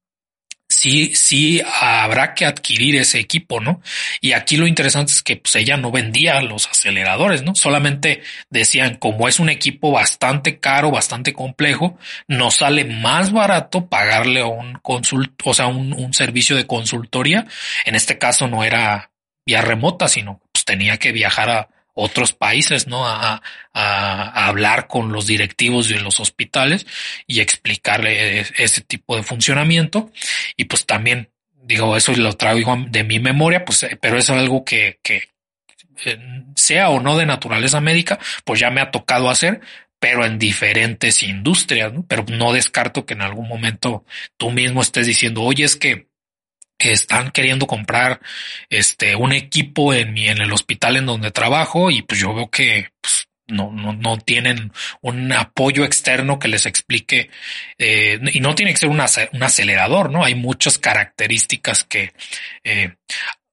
sí, sí habrá que adquirir ese equipo, ¿no? Y aquí lo interesante es que pues, ella no vendía los aceleradores, ¿no? Solamente decían, como es un equipo bastante caro, bastante complejo, nos sale más barato pagarle a un consult, o sea, un, un servicio de consultoría. En este caso no era vía remota, sino pues tenía que viajar a, otros países, ¿no? A, a, hablar con los directivos de los hospitales y explicarle ese tipo de funcionamiento. Y pues también, digo, eso lo traigo de mi memoria, pues, eh, pero es algo que, que eh, sea o no de naturaleza médica, pues ya me ha tocado hacer, pero en diferentes industrias, ¿no? Pero no descarto que en algún momento tú mismo estés diciendo, oye, es que están queriendo comprar este un equipo en mi, en el hospital en donde trabajo y pues yo veo que pues, no, no, no tienen un apoyo externo que les explique eh, y no tiene que ser un acelerador, ¿no? Hay muchas características que, eh,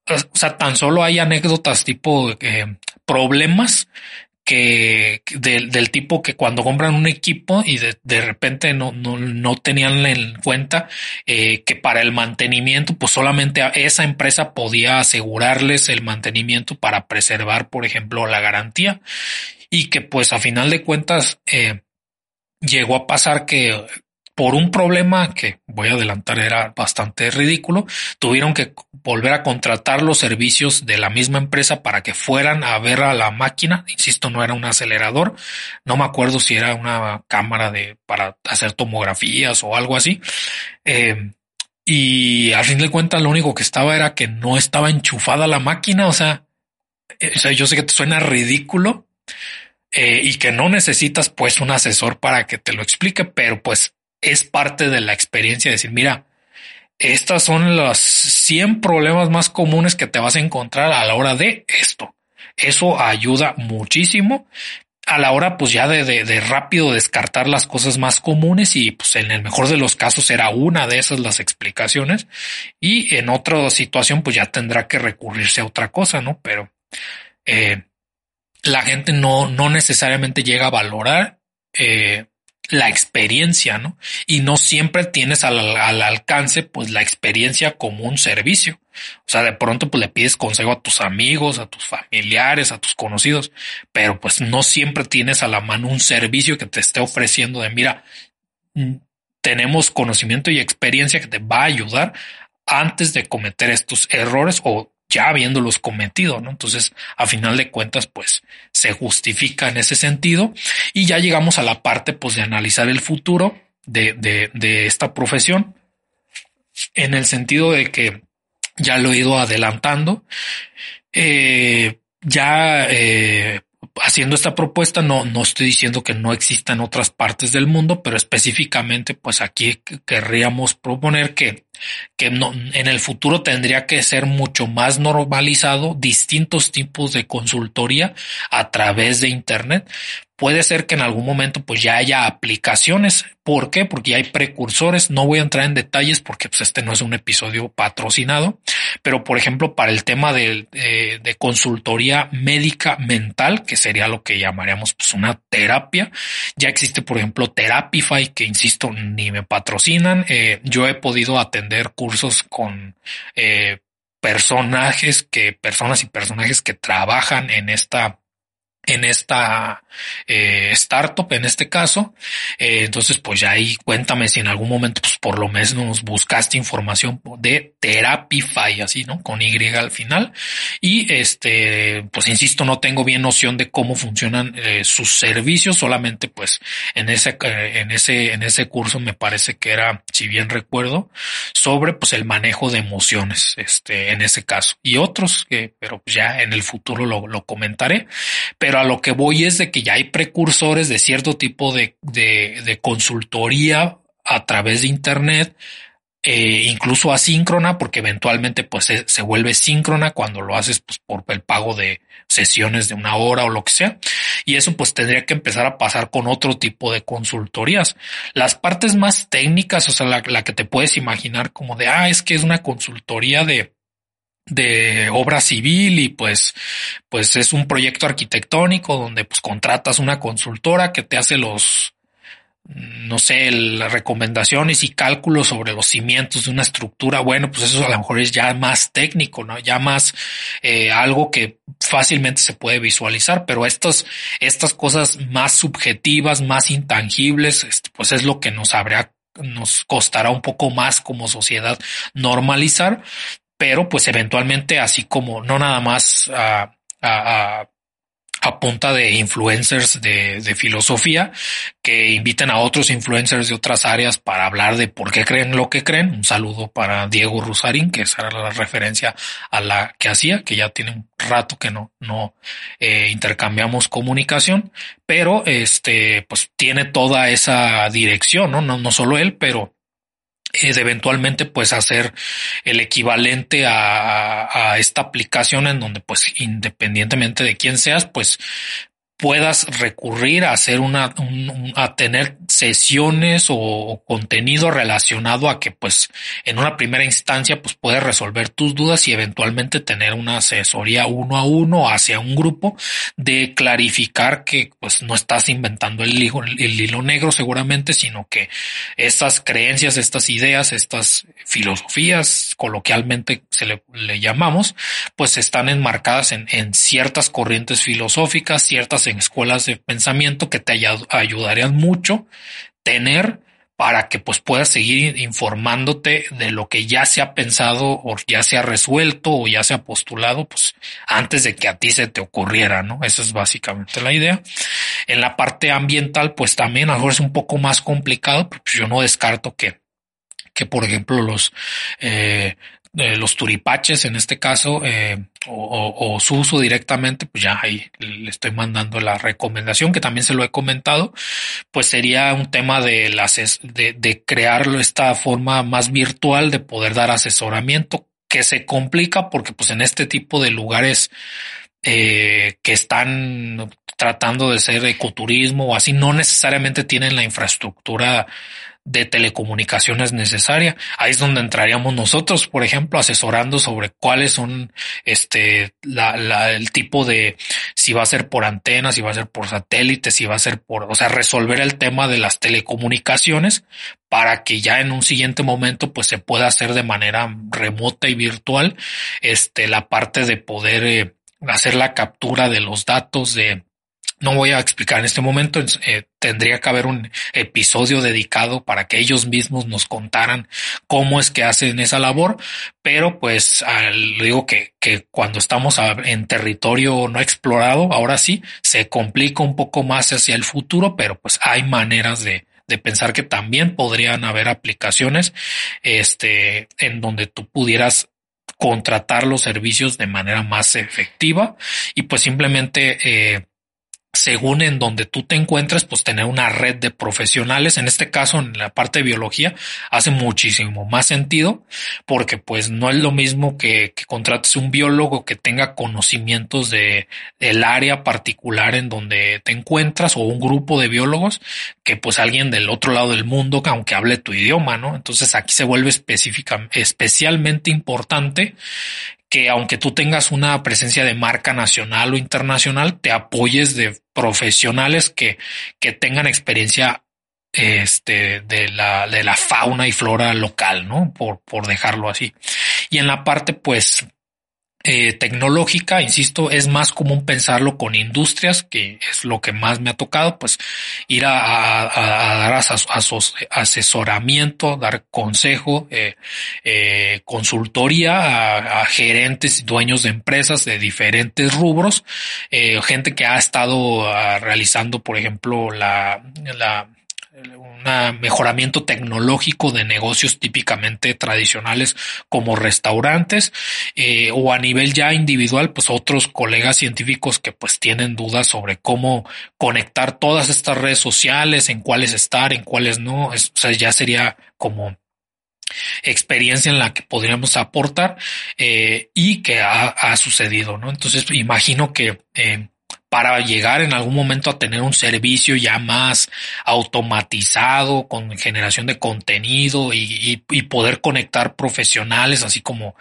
o sea, tan solo hay anécdotas tipo eh, problemas que del, tipo que cuando compran un equipo y de, de repente no, no, no, tenían en cuenta eh, que para el mantenimiento, pues solamente esa empresa podía asegurarles el mantenimiento para preservar, por ejemplo, la garantía. Y que pues a final de cuentas eh, llegó a pasar que por un problema que voy a adelantar era bastante ridículo, tuvieron que volver a contratar los servicios de la misma empresa para que fueran a ver a la máquina. Insisto, no era un acelerador. No me acuerdo si era una cámara de para hacer tomografías o algo así. Eh, y al fin de cuentas, lo único que estaba era que no estaba enchufada la máquina. O sea, eh, yo sé que te suena ridículo, eh, y que no necesitas pues un asesor para que te lo explique, pero pues es parte de la experiencia de decir, mira, estas son los 100 problemas más comunes que te vas a encontrar a la hora de esto. Eso ayuda muchísimo a la hora pues ya de, de, rápido descartar las cosas más comunes y pues en el mejor de los casos era una de esas las explicaciones y en otra situación pues ya tendrá que recurrirse a otra cosa, ¿no? Pero eh, la gente no, no necesariamente llega a valorar eh, la experiencia, ¿no? Y no siempre tienes al, alcance, pues, la experiencia como un servicio. O sea, de pronto, pues, le pides consejo a tus amigos, a tus familiares, a tus conocidos, pero pues no siempre tienes a la mano un servicio que te esté ofreciendo de, mira, mm, tenemos conocimiento y experiencia que te va a ayudar antes de cometer estos errores o ya habiéndolos cometido, ¿no? Entonces, a final de cuentas, pues se justifica en ese sentido y ya llegamos a la parte, pues, de analizar el futuro de, de, de esta profesión en el sentido de que ya lo he ido adelantando. Eh, ya eh, haciendo esta propuesta, no, no estoy diciendo que no exista en otras partes del mundo, pero específicamente, pues aquí querríamos proponer que, que no, en el futuro tendría que ser mucho más normalizado distintos tipos de consultoría a través de Internet Puede ser que en algún momento pues ya haya aplicaciones. ¿Por qué? Porque ya hay precursores. No voy a entrar en detalles porque pues este no es un episodio patrocinado. Pero por ejemplo, para el tema de, de, consultoría médica mental, que sería lo que llamaríamos pues una terapia, ya existe por ejemplo Therapify, que insisto, ni me patrocinan. Eh, yo he podido atender cursos con eh, personajes que, personas y personajes que trabajan en esta en esta eh, startup, en este caso. Eh, entonces, pues ya ahí cuéntame si en algún momento, pues por lo menos buscaste información de Therapify, así, ¿no? Con Y al final. Y este, pues insisto, no tengo bien noción de cómo funcionan eh, sus servicios, solamente pues en ese, en ese, en ese curso me parece que era, si bien recuerdo, sobre pues el manejo de emociones, este, en ese caso. Y otros que, pero ya en el futuro lo, lo comentaré. Pero a lo que voy es de que ya hay precursores de cierto tipo de, de, consultoría a través de Internet, eh, incluso asíncrona, porque eventualmente pues se, se, vuelve síncrona cuando lo haces pues, por el pago de sesiones de una hora o lo que sea. y eso pues tendría que empezar a pasar con otro tipo de consultorías. Las partes más técnicas, o sea, la, la que te puedes imaginar como de, ah, es que es una consultoría de, de obra civil y pues, pues es un proyecto arquitectónico donde pues contratas una consultora que te hace los, no sé, las recomendaciones y cálculos sobre los cimientos de una estructura, bueno, pues eso a lo mejor es ya más técnico, ¿no? Ya más eh, algo que fácilmente se puede visualizar, pero estas, estas cosas más subjetivas, más intangibles, este, pues es lo que nos habría nos costará un poco más como sociedad normalizar, pero pues eventualmente así como no nada más a, a a punta de influencers de, de, filosofía que inviten a otros influencers de otras áreas para hablar de por qué creen lo que creen. Un saludo para Diego Rusarín, que esa era la referencia a la que hacía, que ya tiene un rato que no, no eh, intercambiamos comunicación, pero este, pues tiene toda esa dirección, ¿no? No, no solo él, pero de eventualmente pues hacer el equivalente a, a, esta aplicación en donde pues independientemente de quién seas pues puedas recurrir a hacer una, a tener sesiones o, contenido relacionado a que pues en una primera instancia pues puedes resolver tus dudas y eventualmente tener una asesoría uno a uno hacia un grupo de clarificar que pues no estás inventando el hilo, el hilo negro seguramente, sino que estas creencias, estas ideas, estas filosofías, coloquialmente se le, le llamamos, pues están enmarcadas en, en ciertas corrientes filosóficas, ciertas en escuelas de pensamiento que te ayudarían mucho tener para que pues puedas seguir informándote de lo que ya se ha pensado o ya se ha resuelto o ya se ha postulado, pues antes de que a ti se te ocurriera, ¿no? Esa es básicamente la idea. En la parte ambiental, pues también a lo mejor es un poco más complicado, pero pues yo no descarto que que por ejemplo los eh, los turipaches en este caso eh, o, su uso directamente, pues ya ahí le estoy mandando la recomendación que también se lo he comentado, pues sería un tema de, las, de, de crearlo esta forma más virtual de poder dar asesoramiento que se complica porque pues en este tipo de lugares eh, que están tratando de ser ecoturismo o así, no necesariamente tienen la infraestructura de telecomunicaciones necesaria. Ahí es donde entraríamos nosotros, por ejemplo, asesorando sobre cuáles son este la, la, el tipo de si va a ser por antenas, si va a ser por satélite, si va a ser por, o sea, resolver el tema de las telecomunicaciones para que ya en un siguiente momento pues se pueda hacer de manera remota y virtual este la parte de poder eh, hacer la captura de los datos de no voy a explicar en este momento, eh, tendría que haber un episodio dedicado para que ellos mismos nos contaran cómo es que hacen esa labor, pero pues digo que, que cuando estamos en territorio no explorado, ahora sí, se complica un poco más hacia el futuro, pero pues hay maneras de, de pensar que también podrían haber aplicaciones este, en donde tú pudieras contratar los servicios de manera más efectiva y pues simplemente eh, según en donde tú te encuentres, pues tener una red de profesionales, en este caso en la parte de biología, hace muchísimo más sentido porque pues no es lo mismo que, que contrates un biólogo que tenga conocimientos de del área particular en donde te encuentras o un grupo de biólogos que pues alguien del otro lado del mundo que aunque hable tu idioma, ¿no? Entonces aquí se vuelve específica, especialmente importante que aunque tú tengas una presencia de marca nacional o internacional, te apoyes de profesionales que, que tengan experiencia este, de la, de la fauna y flora local, ¿no? Por, por dejarlo así. Y en la parte, pues, eh, tecnológica, insisto, es más común pensarlo con industrias, que es lo que más me ha tocado, pues ir a, a, dar asesoramiento, dar consejo, eh, eh, consultoría a, gerentes y dueños de empresas de diferentes rubros, gente que ha estado ah, realizando, por ejemplo, la, la un mejoramiento tecnológico de negocios típicamente tradicionales como restaurantes eh, o a nivel ya individual pues otros colegas científicos que pues tienen dudas sobre cómo conectar todas estas redes sociales en cuáles estar en cuáles no o sea ya sería como experiencia en la que podríamos aportar eh, y que ha, sucedido no entonces imagino que eh, para llegar en algún momento a tener un servicio ya más automatizado con generación de contenido y, y, poder conectar profesionales, así como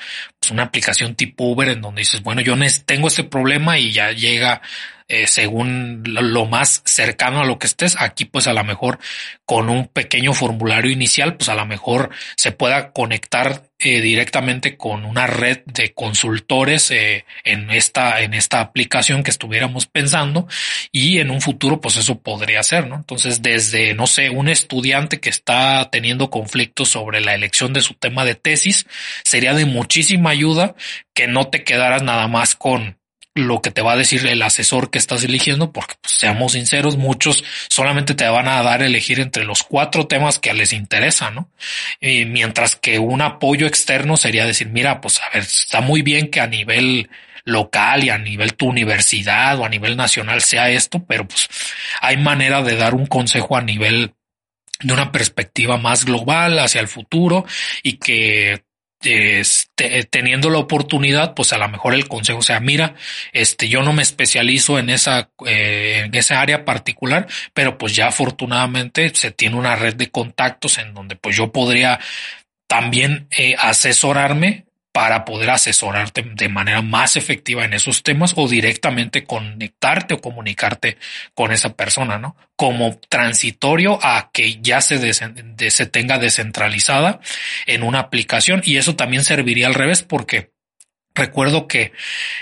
una aplicación tipo Uber en donde dices, bueno, yo tengo este problema y ya llega eh, según lo más cercano a lo que estés. Aquí pues a lo mejor con un pequeño formulario inicial, pues a lo mejor se pueda conectar eh, directamente con una red de consultores eh, en esta en esta aplicación que estuviéramos pensando y en un futuro pues eso podría ser, ¿no? Entonces desde no sé un estudiante que está teniendo conflictos sobre la elección de su tema de tesis sería de muchísima ayuda que no te quedaras nada más con lo que te va a decir el asesor que estás eligiendo, porque pues, seamos sinceros, muchos solamente te van a dar a elegir entre los cuatro temas que les interesa, ¿no? Y mientras que un apoyo externo sería decir, mira, pues a ver, está muy bien que a nivel local y a nivel tu universidad o a nivel nacional sea esto, pero pues hay manera de dar un consejo a nivel de una perspectiva más global hacia el futuro y que este, teniendo la oportunidad, pues a lo mejor el consejo sea, mira, este, yo no me especializo en esa, eh, en esa área particular, pero pues ya afortunadamente se tiene una red de contactos en donde pues yo podría también eh, asesorarme para poder asesorarte de manera más efectiva en esos temas o directamente conectarte o comunicarte con esa persona, ¿no? Como transitorio a que ya se, se tenga descentralizada en una aplicación y eso también serviría al revés porque recuerdo que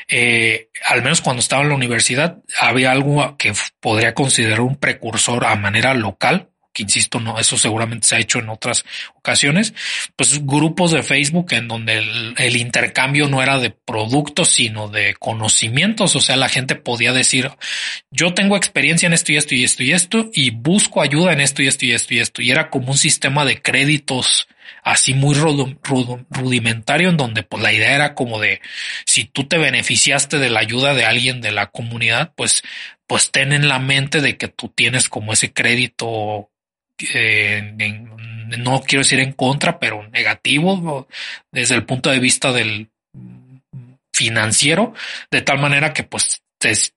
eh, al menos cuando estaba en la universidad había algo que podría considerar un precursor a manera local que insisto, no, eso seguramente se ha hecho en otras ocasiones, pues grupos de Facebook en donde el, intercambio no era de productos, sino de conocimientos. O sea, la gente podía decir, yo tengo experiencia en esto y esto y esto y esto, y busco ayuda en esto y esto y esto y esto. Y era como un sistema de créditos así muy rudimentario en donde pues la idea era como de si tú te beneficiaste de la ayuda de alguien de la comunidad, pues pues ten en la mente de que tú tienes como ese crédito eh, no quiero decir en contra, pero negativo desde el punto de vista del financiero, de tal manera que pues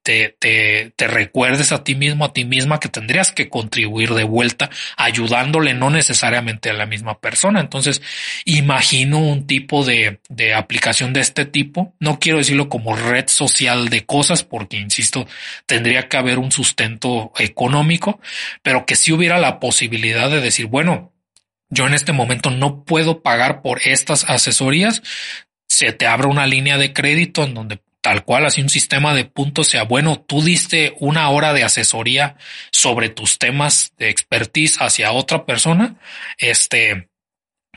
te, te, te, recuerdes a ti mismo, a ti misma, que tendrías que contribuir de vuelta ayudándole no necesariamente a la misma persona. Entonces, imagino un tipo de, de aplicación de este tipo. No quiero decirlo como red social de cosas, porque, insisto, tendría que haber un sustento económico, pero que si hubiera la posibilidad de decir, bueno, yo en este momento no puedo pagar por estas asesorías, se te abre una línea de crédito en donde tal cual, así un sistema de puntos sea, bueno, tú diste una hora de asesoría sobre tus temas de expertise hacia otra persona, este,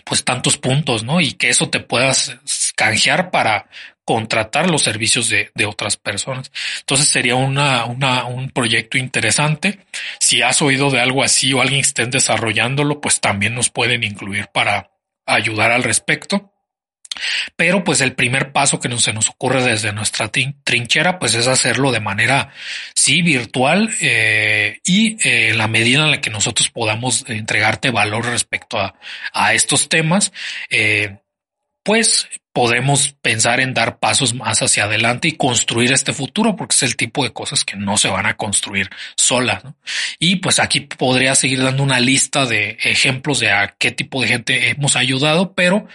pues tantos puntos, ¿no? Y que eso te puedas canjear para contratar los servicios de, de otras personas. Entonces sería una, una, un proyecto interesante. Si has oído de algo así o alguien esté desarrollándolo, pues también nos pueden incluir para ayudar al respecto. Pero pues el primer paso que nos, se nos ocurre desde nuestra trinchera pues es hacerlo de manera sí virtual eh, y eh, en la medida en la que nosotros podamos entregarte valor respecto a, a estos temas, eh, pues podemos pensar en dar pasos más hacia adelante y construir este futuro, porque es el tipo de cosas que no se van a construir solas. Y pues aquí podría seguir dando una lista de ejemplos de a qué tipo de gente hemos ayudado, pero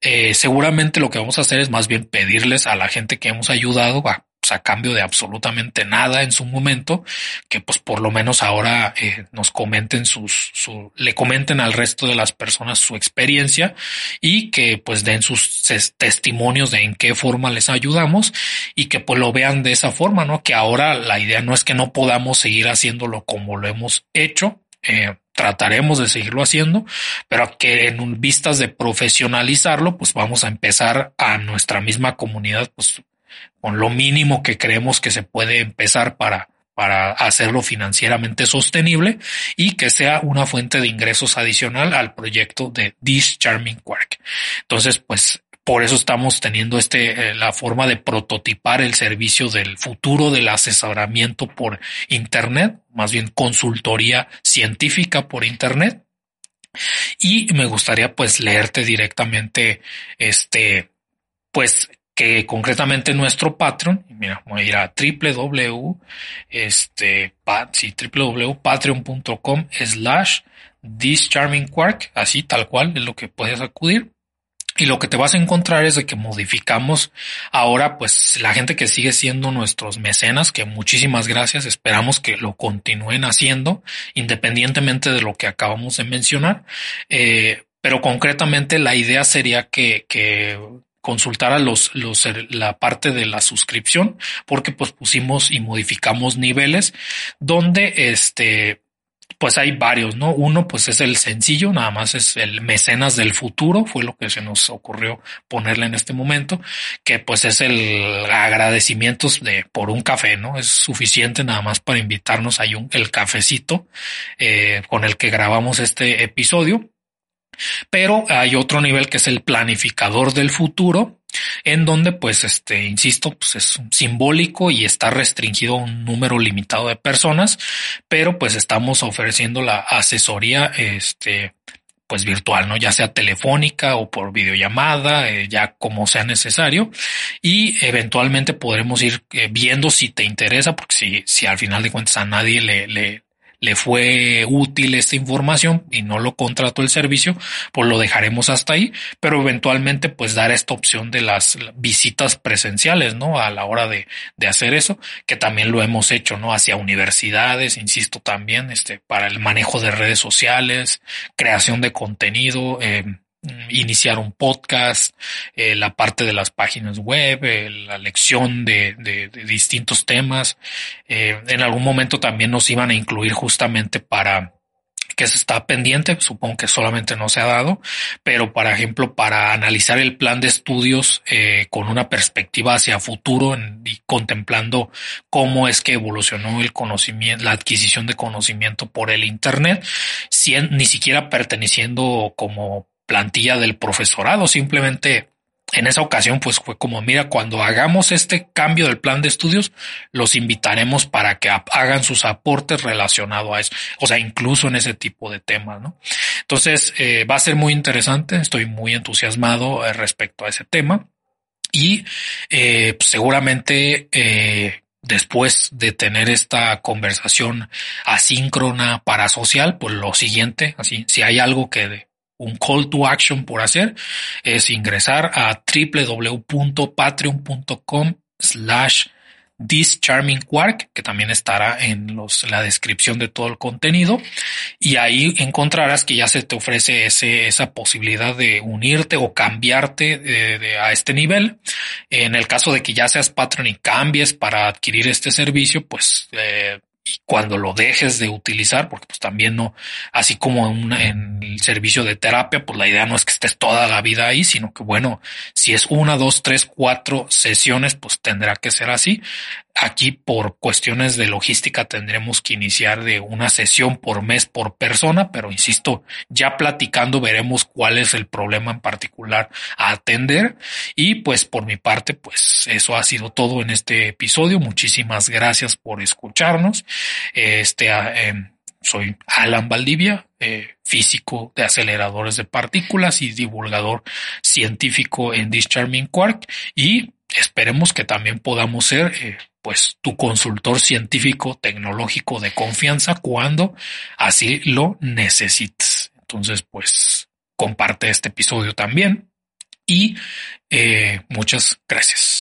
eh, seguramente lo que vamos a hacer es más bien pedirles a la gente que hemos ayudado a, pues, a cambio de absolutamente nada en su momento, que pues por lo menos ahora eh, nos comenten sus, su, le comenten al resto de las personas su experiencia y que pues den sus testimonios de en qué forma les ayudamos y que pues lo vean de esa forma, ¿no? Que ahora la idea no es que no podamos seguir haciéndolo como lo hemos hecho, eh, trataremos de seguirlo haciendo, pero que en vistas de profesionalizarlo, pues vamos a empezar a nuestra misma comunidad, pues con lo mínimo que creemos que se puede empezar para, para hacerlo financieramente sostenible y que sea una fuente de ingresos adicional al proyecto de This Charming Quark. Entonces, pues por eso estamos teniendo este, eh, la forma de prototipar el servicio del futuro del asesoramiento por Internet, más bien consultoría científica por Internet. Y me gustaría pues leerte directamente este, pues que concretamente nuestro Patreon, mira, voy a ir a www, este, www.patreon.com slash this charming quark, así tal cual es lo que puedes acudir. Y lo que te vas a encontrar es de que modificamos ahora, pues la gente que sigue siendo nuestros mecenas, que muchísimas gracias, esperamos que lo continúen haciendo, independientemente de lo que acabamos de mencionar. Eh, pero concretamente la idea sería que, que consultara los, los, la parte de la suscripción, porque pues pusimos y modificamos niveles donde este, pues hay varios, ¿no? Uno, pues es el sencillo, nada más es el mecenas del futuro, fue lo que se nos ocurrió ponerle en este momento, que pues es el agradecimientos de por un café, ¿no? Es suficiente nada más para invitarnos a un, el cafecito eh, con el que grabamos este episodio. Pero hay otro nivel que es el planificador del futuro, en donde pues este, insisto, pues es simbólico y está restringido a un número limitado de personas, pero pues estamos ofreciendo la asesoría este pues virtual, ¿no? Ya sea telefónica o por videollamada, eh, ya como sea necesario. Y eventualmente podremos ir eh, viendo si te interesa, porque si, si al final de cuentas a nadie le, le, le fue útil esta información y no lo contrató el servicio, pues lo dejaremos hasta ahí, pero eventualmente pues dar esta opción de las visitas presenciales, ¿no? A la hora de, de hacer eso, que también lo hemos hecho, ¿no? Hacia universidades, insisto también, este, para el manejo de redes sociales, creación de contenido, eh, iniciar un podcast, eh, la parte de las páginas web, eh, la lección de, distintos temas. Eh, en algún momento también nos iban a incluir justamente para que se está pendiente, supongo que solamente no se ha dado, pero por ejemplo para analizar el plan de estudios con una perspectiva hacia futuro y contemplando cómo es que evolucionó el conocimiento, la adquisición de conocimiento por el Internet, sin, ni siquiera perteneciendo como plantilla del profesorado, simplemente en esa ocasión pues fue como, mira, cuando hagamos este cambio del plan de estudios, los invitaremos para que hagan sus aportes relacionados a eso, o sea, incluso en ese tipo de temas, ¿no? Entonces, eh, va a ser muy interesante, estoy muy entusiasmado eh, respecto a ese tema. Y eh, pues, seguramente después de tener esta conversación asíncrona parasocial, pues lo siguiente, así, si hay algo que un call to action por hacer es ingresar a www.patreon.com slash This Charming Quark, que también estará en los, la descripción de todo el contenido. Y ahí encontrarás que ya se te ofrece esa posibilidad de unirte o cambiarte a este nivel. En el caso de que ya seas Patreon y cambies para adquirir este servicio, pues eh, cuando lo dejes de utilizar, porque pues también no, así como en, en, el servicio de terapia, pues la idea no es que estés toda la vida ahí, sino que bueno, si es una, dos, tres, cuatro sesiones, pues tendrá que ser así. Aquí por cuestiones de logística tendremos que iniciar de una sesión por mes por persona, pero insisto, ya platicando veremos cuál es el problema en particular a atender. Y pues por mi parte, pues eso ha sido todo en este episodio. Muchísimas gracias por escucharnos. Este, em, soy Alan Valdivia, eh, físico de aceleradores de partículas y divulgador científico en Discharming Quark y esperemos que también podamos ser eh, pues tu consultor científico tecnológico de confianza cuando así lo necesites. Entonces, pues comparte este episodio también y eh, muchas gracias.